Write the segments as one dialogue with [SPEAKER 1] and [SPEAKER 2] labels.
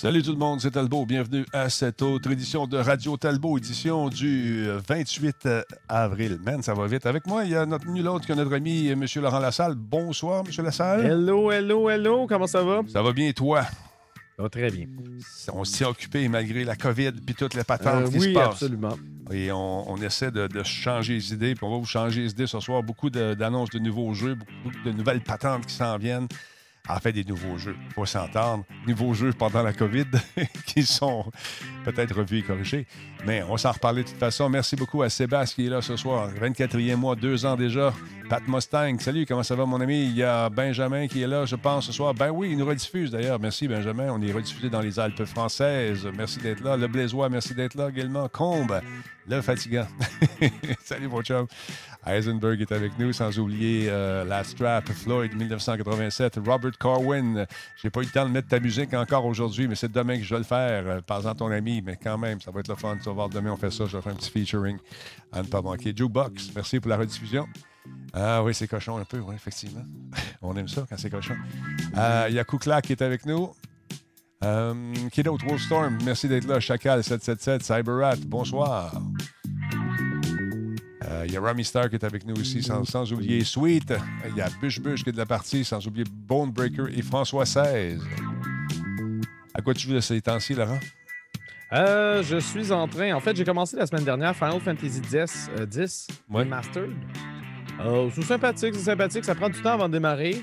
[SPEAKER 1] Salut tout le monde, c'est Talbot. Bienvenue à cette autre édition de Radio Talbot, édition du 28 euh, avril. Man, ça va vite. Avec moi, il y a notre nul autre que notre ami euh, M. Laurent Lassalle. Bonsoir, M. Lassalle.
[SPEAKER 2] Hello, hello, hello. Comment ça va?
[SPEAKER 1] Ça va bien, toi?
[SPEAKER 2] Ça va très bien.
[SPEAKER 1] On s'est occupé malgré la COVID puis toutes les patentes
[SPEAKER 2] Euh,
[SPEAKER 1] qui
[SPEAKER 2] oui,
[SPEAKER 1] se passent.
[SPEAKER 2] absolument.
[SPEAKER 1] Et on, on essaie de, de changer les idées, puis on va vous changer les idées ce soir. Beaucoup de- d'annonces de, nouveaux jeux, beaucoup de nouvelles patentes qui s'en viennent. En fait, des nouveaux jeux, faut s'entendre. Nouveaux jeux pendant la COVID qui sont peut-être revus et corrigés. Mais on s'en reparler de toute façon. Merci beaucoup à Sébastien qui est là ce soir. 24e mois, deux ans déjà. Pat Mustang, salut, comment ça va mon ami? Il y a Benjamin qui est là, je pense, ce soir. Ben oui, il nous rediffuse d'ailleurs. Merci Benjamin. On est rediffusé dans les Alpes françaises. Merci d'être là. Le Blaisois, merci d'être là également. Combe, le fatigant. salut mon chum. Heisenberg est avec nous, sans oublier euh, La Floyd 1987, Robert Corwin. J'ai pas eu le temps de mettre ta musique encore aujourd'hui, mais c'est demain que je vais le faire. Euh, Parle-en à ton ami, mais quand même, ça va être le fun. Tu vas voir, demain, on fait ça. Je vais faire un petit featuring à ne pas manquer. Jukebox, merci pour la rediffusion. Ah oui, c'est cochon un peu, oui, effectivement. on aime ça quand c'est cochon. Euh, qui est avec nous. Euh, qui d'autre? Wolfstorm, merci d'être là. Chacal 777, Cyberrat, bonsoir. Euh, Il y a Rami Star qui est avec nous aussi, sans, sans oublier Sweet. Il y a Bush Bush qui est de la partie, sans oublier Bonebreaker et François XVI. À quoi tu joues de ces temps-ci, Laurent?
[SPEAKER 2] Euh, je suis en train. En fait, j'ai commencé la semaine dernière Final Fantasy X, euh, 10
[SPEAKER 1] Ouais.
[SPEAKER 2] Remastered. Euh, c'est sympathique, c'est sympathique. Ça prend du temps avant de démarrer.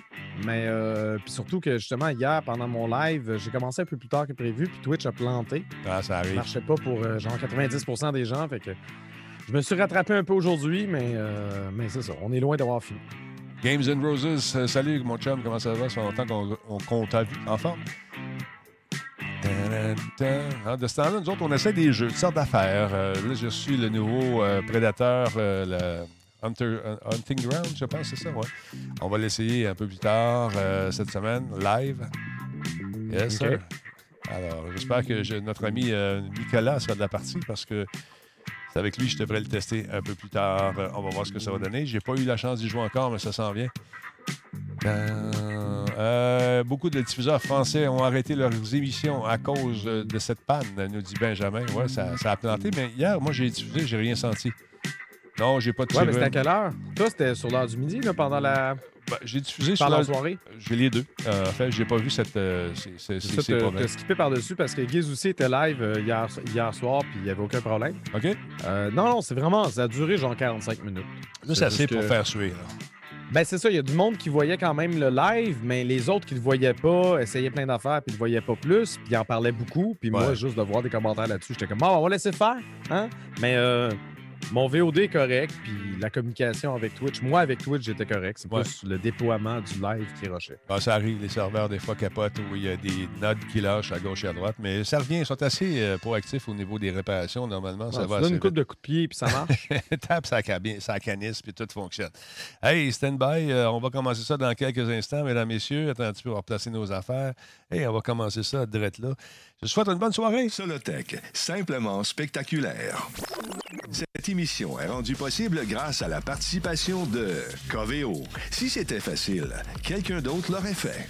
[SPEAKER 2] Mais euh, puis surtout que justement, hier, pendant mon live, j'ai commencé un peu plus tard que prévu. Puis Twitch a planté.
[SPEAKER 1] Ah, ça
[SPEAKER 2] Ça
[SPEAKER 1] arrive.
[SPEAKER 2] marchait pas pour euh, genre 90% des gens. Fait que je me suis rattrapé un peu aujourd'hui, mais, euh, mais c'est ça. On est loin d'avoir fini.
[SPEAKER 1] Games and Roses, euh, salut mon chum, comment ça va? Ça fait longtemps qu'on on- qu'on t'a vu en forme. Ah, de ce temps-là, nous autres, on essaie des jeux, toutes sortes d'affaires. Là, je suis le nouveau prédateur, le Hunter, euh, Hunting Ground, je pense, c'est ça, ouais. On va l'essayer un peu plus tard euh, cette semaine, live. Yes, sir. Alors, j'espère que je- notre ami euh, Nicolas sera de la partie parce que c'est avec lui que je devrais le tester un peu plus tard. Euh, on va voir ce que ça va donner. J'ai pas eu la chance d'y jouer encore, mais ça s'en vient. Euh, beaucoup de diffuseurs français ont arrêté leurs émissions à cause de cette panne, nous dit Benjamin. Ouais, ça, ça a planté, mais hier, moi, j'ai diffusé, j'ai rien senti. Non, j'ai pas de
[SPEAKER 2] Ouais, mais c'était à quelle heure? Toi, c'était sur l'heure du midi, là, pendant la,
[SPEAKER 1] Ben, j'ai diffusé sur
[SPEAKER 2] pendant
[SPEAKER 1] la...
[SPEAKER 2] la soirée?
[SPEAKER 1] J'ai les deux. Euh, en fait, j'ai pas vu cette, euh, ces, ces-
[SPEAKER 2] C'est skippé par-dessus parce que Giz aussi était live euh, hier, hier soir, puis il n'y avait aucun problème.
[SPEAKER 1] OK?
[SPEAKER 2] Euh, non, non, c'est vraiment, ça a duré genre 45 minutes.
[SPEAKER 1] Là, c'est assez pour
[SPEAKER 2] que-
[SPEAKER 1] faire suer. là.
[SPEAKER 2] Ben, c'est ça, il y a du monde qui voyait quand même le live, mais les autres qui le voyaient pas essayaient plein d'affaires, puis ne le voyaient pas plus, puis ils en parlaient beaucoup, puis moi, juste de voir des commentaires là-dessus, j'étais comme, Ah, on va laisser faire, hein? Mais euh, mon VOD est correct, puis la communication avec Twitch, moi, avec Twitch, j'étais correct. C'est
[SPEAKER 1] Ouais.
[SPEAKER 2] plus le déploiement du live qui rushait.
[SPEAKER 1] Ben, ça arrive, les serveurs, des fois, capotent où il y a des nodes qui lâchent à gauche et à droite, mais ça revient. Ils sont assez euh, proactifs au niveau des réparations. Normalement, ça
[SPEAKER 2] Ouais,
[SPEAKER 1] va
[SPEAKER 2] tu
[SPEAKER 1] assez
[SPEAKER 2] une coupe de coups de pied, puis ça marche.
[SPEAKER 1] Tape sa canisse, puis tout fonctionne. Hey, stand-by, euh, on va commencer ça dans quelques instants, mesdames, messieurs. Attends un petit peu, on va replacer nos affaires. Hey, on va commencer ça direct là. Je souhaite une bonne soirée.
[SPEAKER 3] Solotech, simplement spectaculaire. Cette émission est rendue possible grâce à la participation de Coveo. Si c'était facile, quelqu'un d'autre l'aurait fait.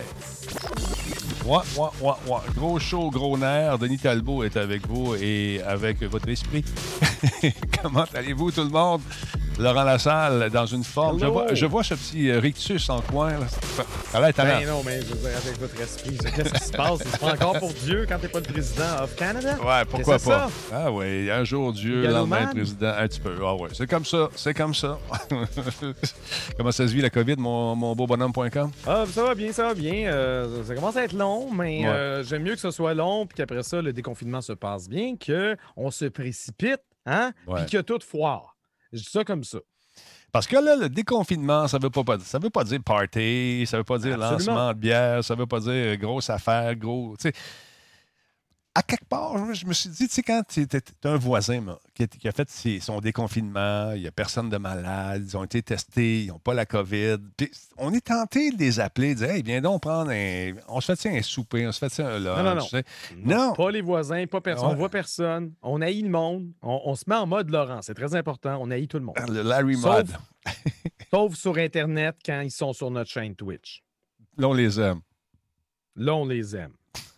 [SPEAKER 1] Ouais, ouais, ouais, ouais. Gros show, gros nerf. Denis Talbot est avec vous et avec votre esprit. Comment allez-vous, tout le monde? Laurent Lassalle, dans une forme. Je vois, je vois ce petit euh, rictus en coin. Là. Ça l'air
[SPEAKER 2] ben non, mais je veux dire, avec votre esprit, qu'est-ce qui se passe? C'est pas encore pour Dieu quand t'es pas le président of Canada?
[SPEAKER 1] Ouais, pourquoi pas?
[SPEAKER 2] c'est
[SPEAKER 1] Ah oui, un jour Dieu, le lendemain président, un petit peu. Ah ouais, c'est comme ça, c'est comme ça. Comment ça se vit la COVID, mon, mon beau bonhomme.com?
[SPEAKER 2] Ah, ça va bien, ça va bien. Euh, ça commence à être long, mais
[SPEAKER 1] Ouais.
[SPEAKER 2] euh, j'aime mieux que ce soit long, puis qu'après ça, le déconfinement se passe bien, qu'on se précipite, hein, puis que tout foire. Je dis ça comme ça.
[SPEAKER 1] Parce que là, le déconfinement, ça veut pas, ça veut pas dire party, ça veut pas dire
[SPEAKER 2] Absolument.
[SPEAKER 1] lancement de bière, ça veut pas dire grosse affaire, gros. Tu sais, à quelque part, je me suis dit, tu sais, quand tu as un voisin qui, a fait son déconfinement, il n'y a personne de malade, ils ont été testés, ils n'ont pas la COVID. on est tenté de les appeler, de dire, hey, viens donc prendre un. On se fait un souper, on se fait un lunch.
[SPEAKER 2] Non, non, non. non. Pas les voisins, pas personne. On voit personne. On haït le monde. On, se met en mode Laurent. C'est très important. On haït tout le monde.
[SPEAKER 1] Le Larry Mode.
[SPEAKER 2] sauf sur Internet quand ils sont sur notre chaîne Twitch.
[SPEAKER 1] Là, on les aime.
[SPEAKER 2] Là, on les aime.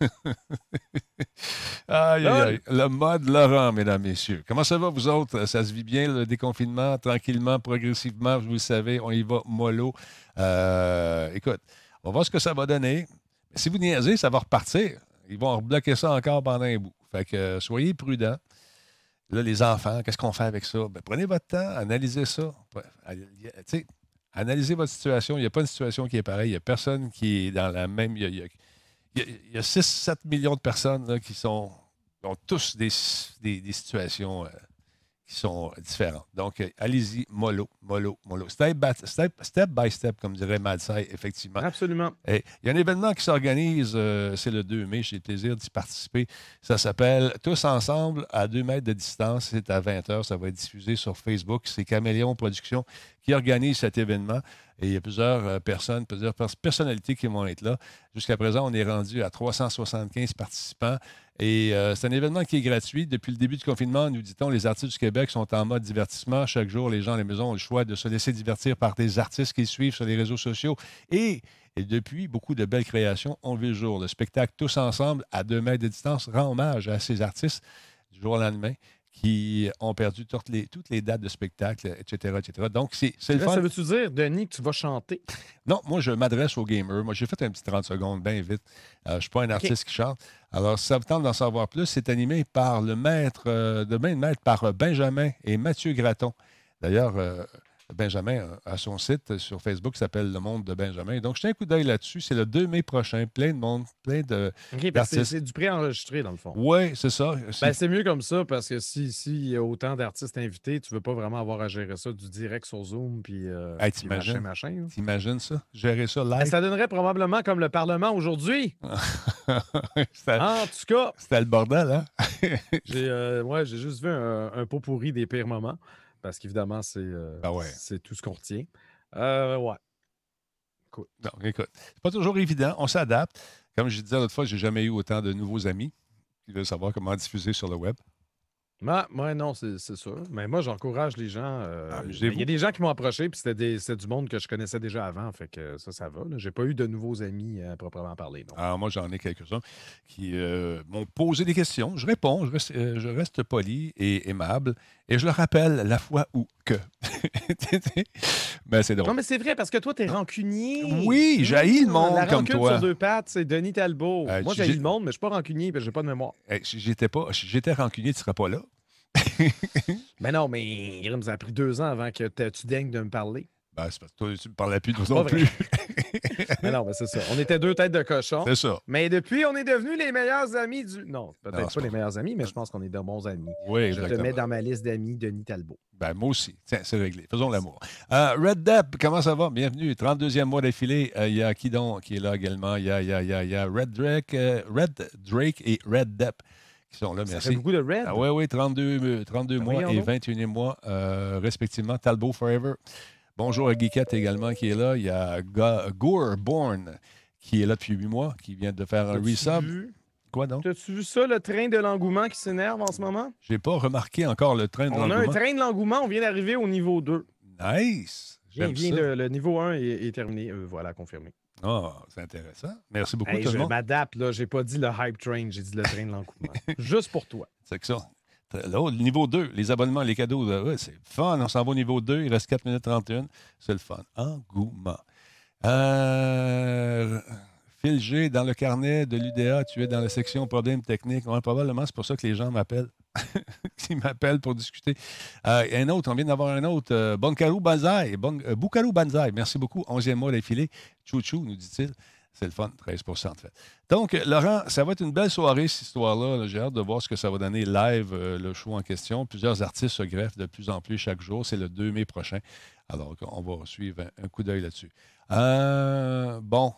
[SPEAKER 1] aïe, aïe, aïe. Le mode Laurent, mesdames, messieurs. Comment ça va, vous autres? Ça se vit bien, le déconfinement, tranquillement, progressivement, vous le savez, on y va mollo. Euh, écoute, on va voir ce que ça va donner. Si vous niaisez, ça va repartir. Ils vont rebloquer ça encore pendant un bout. Fait que euh, soyez prudents. Là, les enfants, qu'est-ce qu'on fait avec ça? Ben, prenez votre temps, analysez ça. Analysez votre situation. Il n'y a pas une situation qui est pareille. Il n'y a personne qui est dans la même. Il y a, 6-7 millions de personnes qui sont ont tous des, des, situations euh, qui sont différentes. Donc, euh, allez-y, mollo, mollo, mollo. Step by step, step, by step comme dirait Madsai, effectivement.
[SPEAKER 2] Absolument.
[SPEAKER 1] il y a un événement qui s'organise, euh, c'est le 2 mai, j'ai le plaisir d'y participer. Ça s'appelle Tous ensemble à 2 mètres de distance. C'est à 20h, ça va être diffusé sur Facebook. C'est Caméléon Productions qui organise cet événement. Et il y a plusieurs euh, personnes, plusieurs personnalités qui vont être là. Jusqu'à présent, on est rendu à 375 participants. Et euh, c'est un événement qui est gratuit. Depuis le début du confinement, nous dit-on, les artistes du Québec sont en mode divertissement. Chaque jour, les gens à la maison ont le choix de se laisser divertir par des artistes qu'ils suivent sur les réseaux sociaux. Et, et depuis, beaucoup de belles créations ont vu le jour. Le spectacle Tous ensemble, à deux mètres de distance, rend hommage à ces artistes du jour au lendemain qui ont perdu toutes les, toutes les dates de spectacle, etc. etc. Donc, c'est le
[SPEAKER 2] fun. Ça veut-tu dire, Denis, que tu vas chanter?
[SPEAKER 1] Non, moi, je m'adresse aux gamers. Moi, j'ai fait un petit 30 secondes, bien vite. Euh, je ne suis pas un artiste qui chante. Alors, si ça vous tente d'en savoir plus, c'est animé par le maître, euh, de main de maître, par euh, Benjamin et Mathieu Graton. D'ailleurs, Benjamin a son site sur Facebook qui s'appelle Le Monde de Benjamin. Donc, jetez un coup d'œil là-dessus. C'est le 2 mai prochain. Plein de monde, plein de.
[SPEAKER 2] C'est du pré-enregistré, dans le fond.
[SPEAKER 1] Oui, c'est ça.
[SPEAKER 2] Ben, c'est mieux comme ça parce que s'il si, y a autant d'artistes invités, tu ne veux pas vraiment avoir à gérer ça du direct sur Zoom puis, euh,
[SPEAKER 1] machin, machin. T'imagines ça? Gérer ça live? Ben,
[SPEAKER 2] ça donnerait probablement comme le Parlement aujourd'hui. en tout cas.
[SPEAKER 1] C'était le bordel, hein?
[SPEAKER 2] j'ai euh, juste vu un, un pot pourri des pires moments parce qu'évidemment, c'est euh,
[SPEAKER 1] ben
[SPEAKER 2] c'est tout ce qu'on retient. Euh, ouais.
[SPEAKER 1] Écoute. écoute, c'est pas toujours évident. On s'adapte. Comme je disais l'autre fois, j'ai jamais eu autant de nouveaux amis qui veulent savoir comment diffuser sur le web.
[SPEAKER 2] Moi, non, c'est sûr. Mais moi, j'encourage les gens. Euh, ah, il y a des gens qui m'ont approché, puis c'était du monde que je connaissais déjà avant. Fait que ça, ça va. J'ai pas eu de nouveaux amis à proprement parler.
[SPEAKER 1] Alors, ah, moi, j'en ai quelques-uns qui euh, m'ont posé des questions. Je réponds, je reste, euh, je reste, poli et aimable. Et je leur rappelle la fois où que. mais c'est drôle.
[SPEAKER 2] Non, mais c'est vrai, parce que toi, t'es rancunier.
[SPEAKER 1] Oui, j'ai le monde la comme toi.
[SPEAKER 2] sur deux pattes, c'est Denis Talbot. moi, j'ai le monde, mais je suis pas rancunier, parce que j'ai pas de mémoire.
[SPEAKER 1] J'étais pas, j'étais rancunier, tu serais pas là.
[SPEAKER 2] Mais non, mais il nous a pris deux ans avant que tu daignes de me parler.
[SPEAKER 1] Ben, c'est parce que toi, tu me parlais plus de non plus.
[SPEAKER 2] mais non, mais c'est ça. On était deux têtes de cochon.
[SPEAKER 1] C'est ça.
[SPEAKER 2] Mais depuis, on est devenus les meilleurs amis du. Non, peut-être pas, les meilleurs amis, mais je pense qu'on est de bons amis.
[SPEAKER 1] Oui,
[SPEAKER 2] exactement. Je te mets dans ma liste d'amis Denis Talbot.
[SPEAKER 1] Ben, moi aussi. Tiens, c'est réglé. Faisons l'amour. Euh, Red Depp, comment ça va? Bienvenue. 32e mois d'affilée. Euh, il y a qui donc qui est là également? Il y a, y a, y a, y a Red, Drake, euh, Red Drake et Red Depp sont là. Merci.
[SPEAKER 2] Ça fait beaucoup de red.
[SPEAKER 1] Ah, oui, oui, 32, 32 ben mois et 21 mois, euh, respectivement. Talbot Forever. Bonjour à Geekette également qui est là. Il y a Gore Bourne qui est là depuis 8 mois, qui vient de faire un resub. Quoi donc?
[SPEAKER 2] As-tu vu ça, le train de l'engouement qui s'énerve en ce moment?
[SPEAKER 1] J'ai pas remarqué encore le train de l'engouement.
[SPEAKER 2] On a un train de l'engouement, on vient d'arriver au niveau 2.
[SPEAKER 1] Nice!
[SPEAKER 2] Bien, le, niveau 1 est, terminé. Euh, voilà, confirmé.
[SPEAKER 1] Ah, c'est intéressant. Merci beaucoup,
[SPEAKER 2] tout je m'adapte, là. J'ai pas dit le hype train, j'ai dit le train de l'engouement. Juste pour toi.
[SPEAKER 1] C'est que ça. Là, niveau 2, les abonnements, les cadeaux, c'est fun. On s'en va au niveau 2, il reste 4 minutes 31. C'est le fun. Engouement. Euh, Phil G, dans le carnet de l'UDA, tu es dans la section problèmes techniques. probablement, c'est pour ça que les gens m'appellent. qui m'appellent pour discuter. Euh, un autre, on vient d'avoir un autre. Euh, Bonkarou Banzai. Bon, euh, Banzai. Merci beaucoup. 11e mois d'affilée. Chouchou, nous dit-il. C'est le fun, 13 en fait. Donc, Laurent, ça va être une belle soirée, cette histoire-là. J'ai hâte de voir ce que ça va donner live, le show en question. Plusieurs artistes se greffent de plus en plus chaque jour. C'est le 2 mai prochain. Alors, on va suivre un, coup d'œil là-dessus. bon,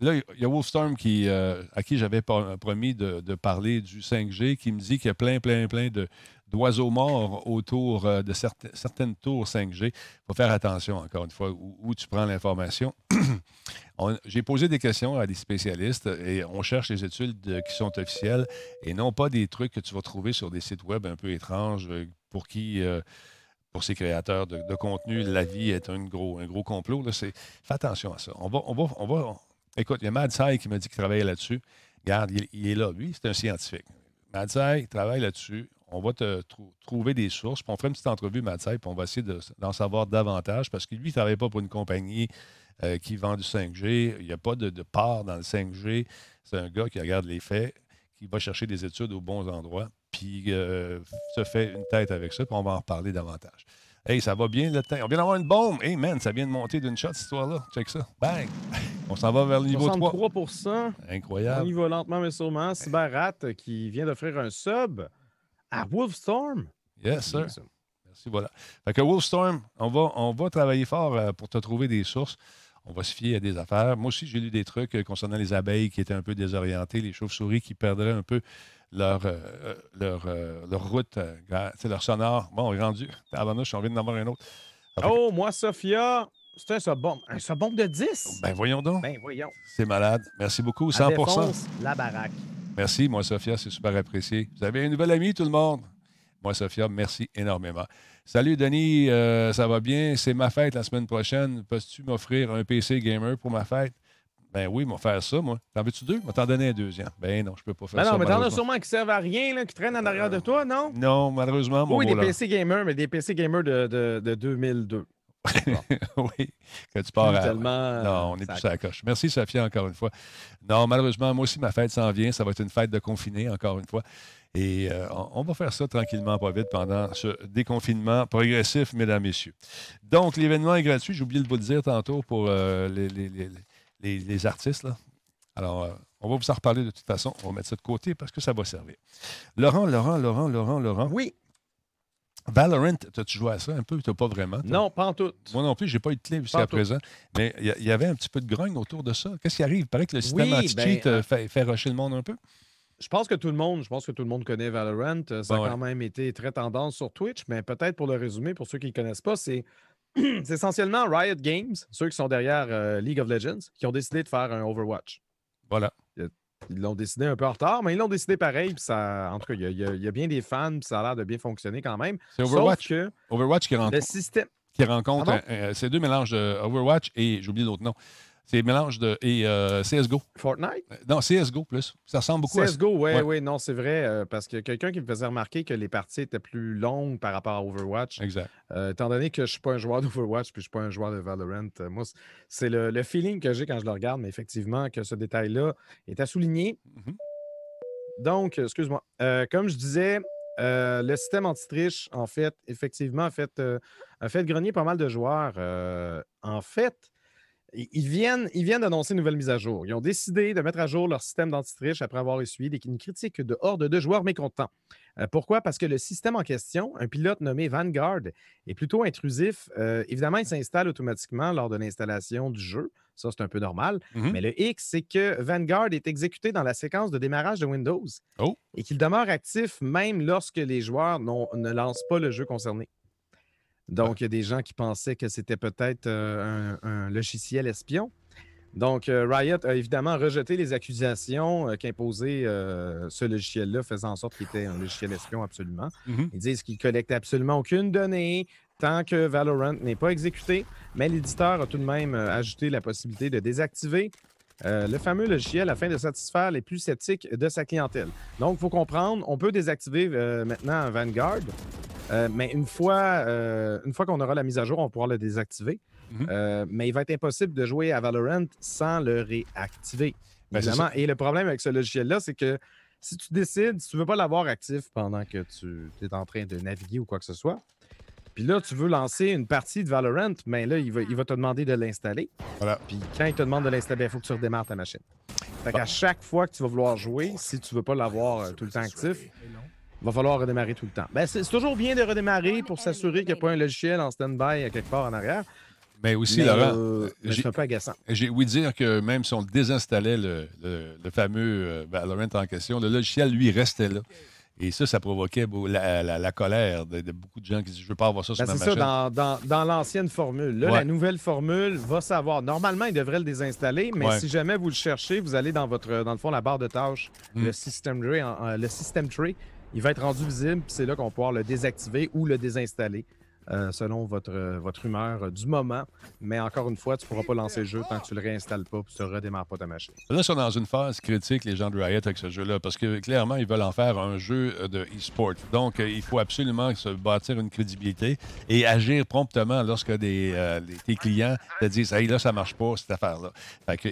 [SPEAKER 1] là, il y a Wolfstorm qui, euh, à qui j'avais promis de, parler du 5G, qui me dit qu'il y a plein, plein, plein d'oiseaux morts autour euh, de certaines, tours 5G. Il faut faire attention, encore une fois, où, tu prends l'information. J'ai posé des questions à des spécialistes et on cherche les études qui sont officielles et non pas des trucs que tu vas trouver sur des sites web un peu étranges pour qui pour ces créateurs de, contenu, la vie est un gros, un gros complot. Là, fais attention à ça. On va, on va, écoute, il y a Mad qui m'a dit qu'il travaillait là-dessus. Regarde, il, est là. Lui, c'est un scientifique. Mad travaille là-dessus. On va te trouver des sources. Puis on fera une petite entrevue, Mad puis on va essayer d'en savoir davantage parce que lui, il ne travaille pas pour une compagnie euh, qui vend du 5G. Il n'y a pas de, de part dans le 5G. C'est un gars qui regarde les faits, qui va chercher des études aux bons endroits puis euh, se fait une tête avec ça, puis on va en reparler davantage. Hey, ça va bien le temps? On vient d'avoir une bombe. Hey, man, ça vient de monter d'une shot, cette histoire-là. Check ça. Bang! On s'en va vers le niveau
[SPEAKER 2] 3.
[SPEAKER 1] Incroyable.
[SPEAKER 2] On y va lentement, mais sûrement. Cyberrat qui vient d'offrir un sub à Wolfstorm.
[SPEAKER 1] Yes, sir. Merci, voilà. Fait que Wolfstorm, on va, on va travailler fort euh, pour te trouver des sources. On va se fier à des affaires. Moi aussi, j'ai lu des trucs euh, concernant les abeilles qui étaient un peu désorientées, les chauves-souris qui perdraient un peu leur, euh, euh, leur, euh, leur, route, c'est leur sonore. Bon, on est rendu. Avant j'ai envie d'en avoir un autre.
[SPEAKER 2] oh, moi, Sophia, c'est un sabon. Un sabon de 10?
[SPEAKER 1] Ben voyons donc.
[SPEAKER 2] Ben voyons.
[SPEAKER 1] C'est malade. Merci beaucoup. 100
[SPEAKER 2] la baraque.
[SPEAKER 1] Merci, moi, Sophia, c'est super apprécié. Vous avez une nouvelle amie, tout le monde? Moi, Sophia, merci énormément. Salut, Denis, ça va bien? C'est ma fête la semaine prochaine. Peux-tu m'offrir un PC gamer pour ma fête? Ben oui, m'ont faire ça, moi. T'en veux-tu deux? Je t'en donner un deuxième. Ben non, je peux pas faire ben ça.
[SPEAKER 2] Non, mais t'en as sûrement qui servent à rien, là, qui traînent en arrière de toi, non?
[SPEAKER 1] Non, malheureusement, mon
[SPEAKER 2] Oui, des PC gamers, mais des PC gamers de, de, de 2002.
[SPEAKER 1] oui, que tu pars à... Non, on est plus à la coche. Merci, Sophia, encore une fois. Non, malheureusement, moi aussi, ma fête s'en vient. Ça va être une fête de confiné, encore une fois. Et euh, on va faire ça tranquillement, pas vite, pendant ce déconfinement progressif, mesdames, messieurs. Donc, l'événement est gratuit. J'ai oublié de vous le dire tantôt pour euh, les, les, les les, artistes. Là. Alors, euh, on va vous en reparler de toute façon. On va mettre ça de côté parce que ça va servir. Laurent, Laurent, Laurent, Laurent, Laurent.
[SPEAKER 2] Oui.
[SPEAKER 1] Valorant, as-tu joué à ça un peu? Tu pas vraiment?
[SPEAKER 2] Non, pas en tout.
[SPEAKER 1] Moi non plus, j'ai pas eu de clé jusqu'à présent. Mais il y, avait un petit peu de grogne autour de ça. Qu'est-ce qui arrive? Il paraît que le système anti-cheat ben, euh, fait, fait rusher le monde un peu.
[SPEAKER 2] Je pense que tout le monde, je pense que tout le monde connaît Valorant. Ça a quand même été très tendance sur Twitch, mais peut-être pour le résumer, pour ceux qui ne connaissent pas, c'est c'est essentiellement Riot Games, ceux qui sont derrière euh, League of Legends, qui ont décidé de faire un Overwatch.
[SPEAKER 1] Voilà.
[SPEAKER 2] Ils l'ont décidé un peu en retard, mais ils l'ont décidé pareil. ça, en tout cas, il y, a, bien des fans, puis ça a l'air de bien fonctionner quand même.
[SPEAKER 1] C'est Overwatch, Overwatch qui rencontre.
[SPEAKER 2] Le système.
[SPEAKER 1] Qui rencontre. Euh, ces deux mélanges de Overwatch et, j'oublie l'autre nom, c'est mélange de. Et euh, CSGO.
[SPEAKER 2] Fortnite?
[SPEAKER 1] Euh, non, CSGO plus. Ça ressemble beaucoup
[SPEAKER 2] à CSGO, oui, oui, non, c'est vrai. Euh, parce que quelqu'un qui me faisait remarquer que les parties étaient plus longues par rapport à Overwatch.
[SPEAKER 1] Exact.
[SPEAKER 2] étant donné que je ne suis pas un joueur d'Overwatch puis je ne suis pas un joueur de Valorant, moi, c'est le, feeling que j'ai quand je le regarde, mais effectivement, que ce détail-là est à souligner. Mm-hmm. Donc, excuse-moi. comme je disais, le système anti-triche, en fait, effectivement, a fait, a fait grenier pas mal de joueurs. en fait, ils viennent, ils viennent d'annoncer une nouvelle mise à jour. Ils ont décidé de mettre à jour leur système d'antitriche après avoir essuyé une critique de horde de joueurs mécontents. Euh, pourquoi? Parce que le système en question, un pilote nommé Vanguard, est plutôt intrusif. Euh, évidemment, il s'installe automatiquement lors de l'installation du jeu. Ça, c'est un peu normal. Mm-hmm. Mais le X, c'est que Vanguard est exécuté dans la séquence de démarrage de Windows
[SPEAKER 1] oh.
[SPEAKER 2] et qu'il demeure actif même lorsque les joueurs ne lancent pas le jeu concerné. Donc, il y a des gens qui pensaient que c'était peut-être euh, un, logiciel espion. Donc, euh, Riot a évidemment rejeté les accusations euh, qu'imposait ce logiciel-là, faisant en sorte qu'il était un logiciel espion absolument. Mm-hmm. Ils disent qu'il collecte absolument aucune donnée tant que Valorant n'est pas exécuté, mais l'éditeur a tout de même ajouté la possibilité de désactiver le fameux logiciel afin de satisfaire les plus sceptiques de sa clientèle. Donc, il faut comprendre, on peut désactiver maintenant Vanguard, euh, mais une fois, euh, une fois qu'on aura la mise à jour, on pourra le désactiver. Mhm. Euh, mais il va être impossible de jouer à Valorant sans le réactiver. Ben, évidemment. Et le problème avec ce logiciel-là, c'est que si tu décides, si tu ne veux pas l'avoir actif pendant que tu es en train de naviguer ou quoi que ce soit, puis là, tu veux lancer une partie de Valorant, mais là, il va, il va te demander de l'installer.
[SPEAKER 1] Voilà.
[SPEAKER 2] Puis quand il te demande de l'installer, il faut que tu redémarres ta machine. Fait qu'à chaque fois que tu vas vouloir jouer, si tu ne veux pas l'avoir tout le temps actif, va falloir redémarrer tout le temps. Ben, c'est toujours bien de redémarrer pour s'assurer qu'il n'y a pas un logiciel en stand-by quelque part en arrière.
[SPEAKER 1] Mais aussi,
[SPEAKER 2] Mais,
[SPEAKER 1] Laurent,
[SPEAKER 2] euh, c'est un peu agaçant.
[SPEAKER 1] j'ai ouï dire que même si on désinstallait le, le- le fameux euh, Valorant en question, le logiciel, lui, restait là. Et ça, ça provoquait la, la- la colère de, de beaucoup de gens qui disent Je veux pas avoir ça sur
[SPEAKER 2] Ben,
[SPEAKER 1] ma
[SPEAKER 2] c'est ça,
[SPEAKER 1] machine.
[SPEAKER 2] dans, dans- dans l'ancienne formule. Là,
[SPEAKER 1] Ouais.
[SPEAKER 2] la nouvelle formule va savoir. Normalement, il devrait le désinstaller, mais
[SPEAKER 1] Ouais.
[SPEAKER 2] si jamais vous le cherchez, vous allez dans votre, dans le fond, la barre de tâches,
[SPEAKER 1] Mm.
[SPEAKER 2] le system le system tray, il va être rendu visible, puis c'est là qu'on va pouvoir le désactiver ou le désinstaller. Euh, selon votre, euh, votre humeur euh, du moment. Mais encore une fois, tu ne pourras pas lancer le jeu tant que tu ne le réinstalles pas et tu ne redémarres pas ta machine.
[SPEAKER 1] Là, ils sont dans une phase critique, les gens de Riot, avec ce jeu-là, parce que clairement, ils veulent en faire un jeu de e-sport. Donc, il faut absolument se bâtir une crédibilité et agir promptement lorsque tes clients te disent Hey, là, ça marche pas, cette affaire-là.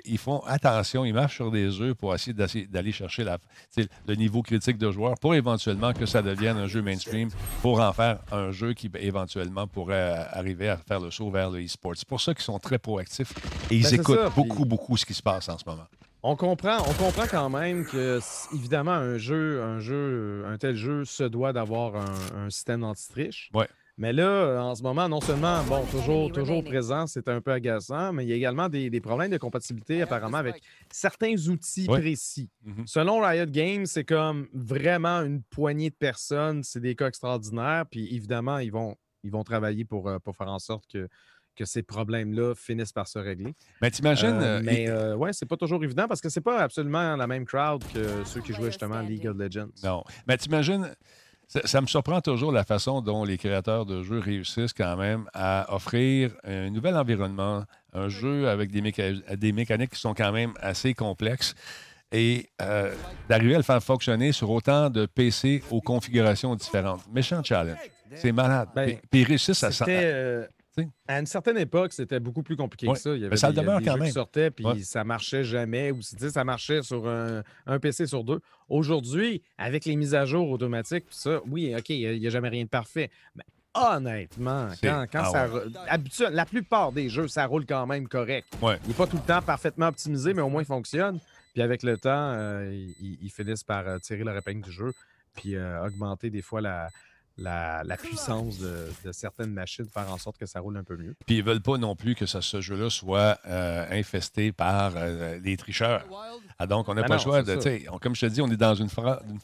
[SPEAKER 1] Ils font attention, ils marchent sur des œufs pour essayer d'aller chercher le niveau critique de joueurs pour éventuellement que ça devienne un jeu mainstream, pour en faire un jeu qui éventuellement pourrait euh, arriver à faire le saut vers le e-sport. C'est pour ça qu'ils sont très proactifs et ils
[SPEAKER 2] Ben, c'est
[SPEAKER 1] écoutent
[SPEAKER 2] ça, puis-
[SPEAKER 1] beaucoup, beaucoup ce qui se passe en ce moment.
[SPEAKER 2] On comprend, on comprend quand même que, évidemment, un jeu, un jeu, un tel jeu se doit d'avoir un, un système d'anti-triche.
[SPEAKER 1] Ouais.
[SPEAKER 2] Mais là, en ce moment, non seulement, bon, toujours, toujours présent, c'est un peu agaçant, mais il y a également des, des problèmes de compatibilité apparemment avec certains outils
[SPEAKER 1] Ouais.
[SPEAKER 2] précis.
[SPEAKER 1] Mhm.
[SPEAKER 2] Selon Riot Games, c'est comme vraiment une poignée de personnes, c'est des cas extraordinaires, puis évidemment, ils vont, ils vont travailler pour, euh, pour faire en sorte que, que ces problèmes-là finissent par se régler.
[SPEAKER 1] Mais t'imagines,
[SPEAKER 2] Euh,
[SPEAKER 1] euh,
[SPEAKER 2] mais
[SPEAKER 1] il-
[SPEAKER 2] euh, ouais, c'est pas toujours évident parce que c'est pas absolument la même crowd que ceux qui jouaient justement à League of Legends.
[SPEAKER 1] non. Mais t'imagines, ça, ça me surprend toujours la façon dont les créateurs de jeux réussissent quand même à offrir un nouvel environnement, un jeu avec des, méca- des mécaniques qui sont quand même assez complexes et euh, d'arriver à le faire fonctionner sur autant de PC aux configurations différentes. Méchant challenge. C'est malade.
[SPEAKER 2] Ben,
[SPEAKER 1] puis, puis ils réussissent à
[SPEAKER 2] C'était, euh, à une certaine époque, c'était beaucoup plus compliqué
[SPEAKER 1] Ouais,
[SPEAKER 2] que ça. Il y avait
[SPEAKER 1] mais ça
[SPEAKER 2] des,
[SPEAKER 1] le demeure
[SPEAKER 2] des
[SPEAKER 1] quand
[SPEAKER 2] jeux
[SPEAKER 1] même.
[SPEAKER 2] qui sortaient, puis
[SPEAKER 1] Ouais.
[SPEAKER 2] ça marchait jamais. Ou ça marchait sur un, un PC sur deux. Aujourd'hui, avec les mises à jour automatiques, puis ça, oui, OK, il n'y a, jamais rien de parfait. Mais honnêtement, quand, quand
[SPEAKER 1] ah
[SPEAKER 2] ça. habitu- la plupart des jeux, ça roule quand même correct.
[SPEAKER 1] Ouais.
[SPEAKER 2] Il n'est pas tout le temps parfaitement optimisé, mais au moins il fonctionne. Puis avec le temps, euh, ils, ils finissent par euh, tirer leur épingle du jeu, puis euh, augmenter des fois la, la, la puissance de, de certaines machines, faire en sorte que ça roule un peu mieux.
[SPEAKER 1] Puis ils veulent pas non plus que ça- ce jeu-là soit euh, infesté par euh, les tricheurs. Ah, donc, on n'a
[SPEAKER 2] Ben
[SPEAKER 1] pas le choix de. on- Comme je te dis, on est dans une,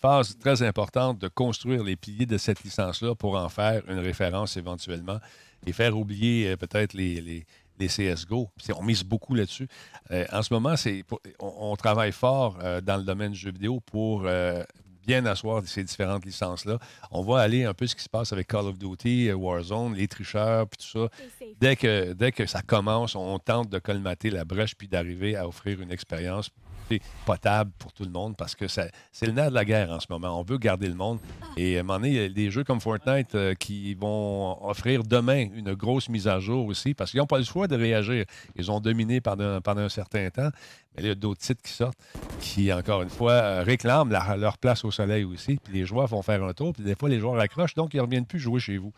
[SPEAKER 1] phase très importante de construire les piliers de cette licence-là pour en faire une référence éventuellement et faire oublier euh, peut-être les, les, les CSGO. Puis on mise beaucoup là-dessus. Euh, en ce moment, c'est pour- on, on travaille fort euh, dans le domaine du jeu vidéo pour. Bien asseoir ces différentes licences-là. On va aller un peu ce qui se passe avec Call of Duty, euh, Warzone, les tricheurs, puis tout ça. Dès que, dès que ça commence, on tente de colmater la brèche puis d'arriver à offrir une expérience potable pour tout le monde parce que c'est le nerf de la guerre en ce moment. On veut garder le monde. Et à un moment donné, il y a des jeux comme Fortnite euh, qui vont offrir demain une grosse mise à jour aussi parce qu'ils n'ont pas le choix de réagir. Ils ont dominé pendant, pendant un certain temps. Mais il y a d'autres titres qui sortent qui, encore une fois, euh, réclament la- leur place au soleil aussi. Puis les joueurs vont faire un tour, puis des fois, les joueurs accrochent, donc ils ne reviennent plus jouer chez vous.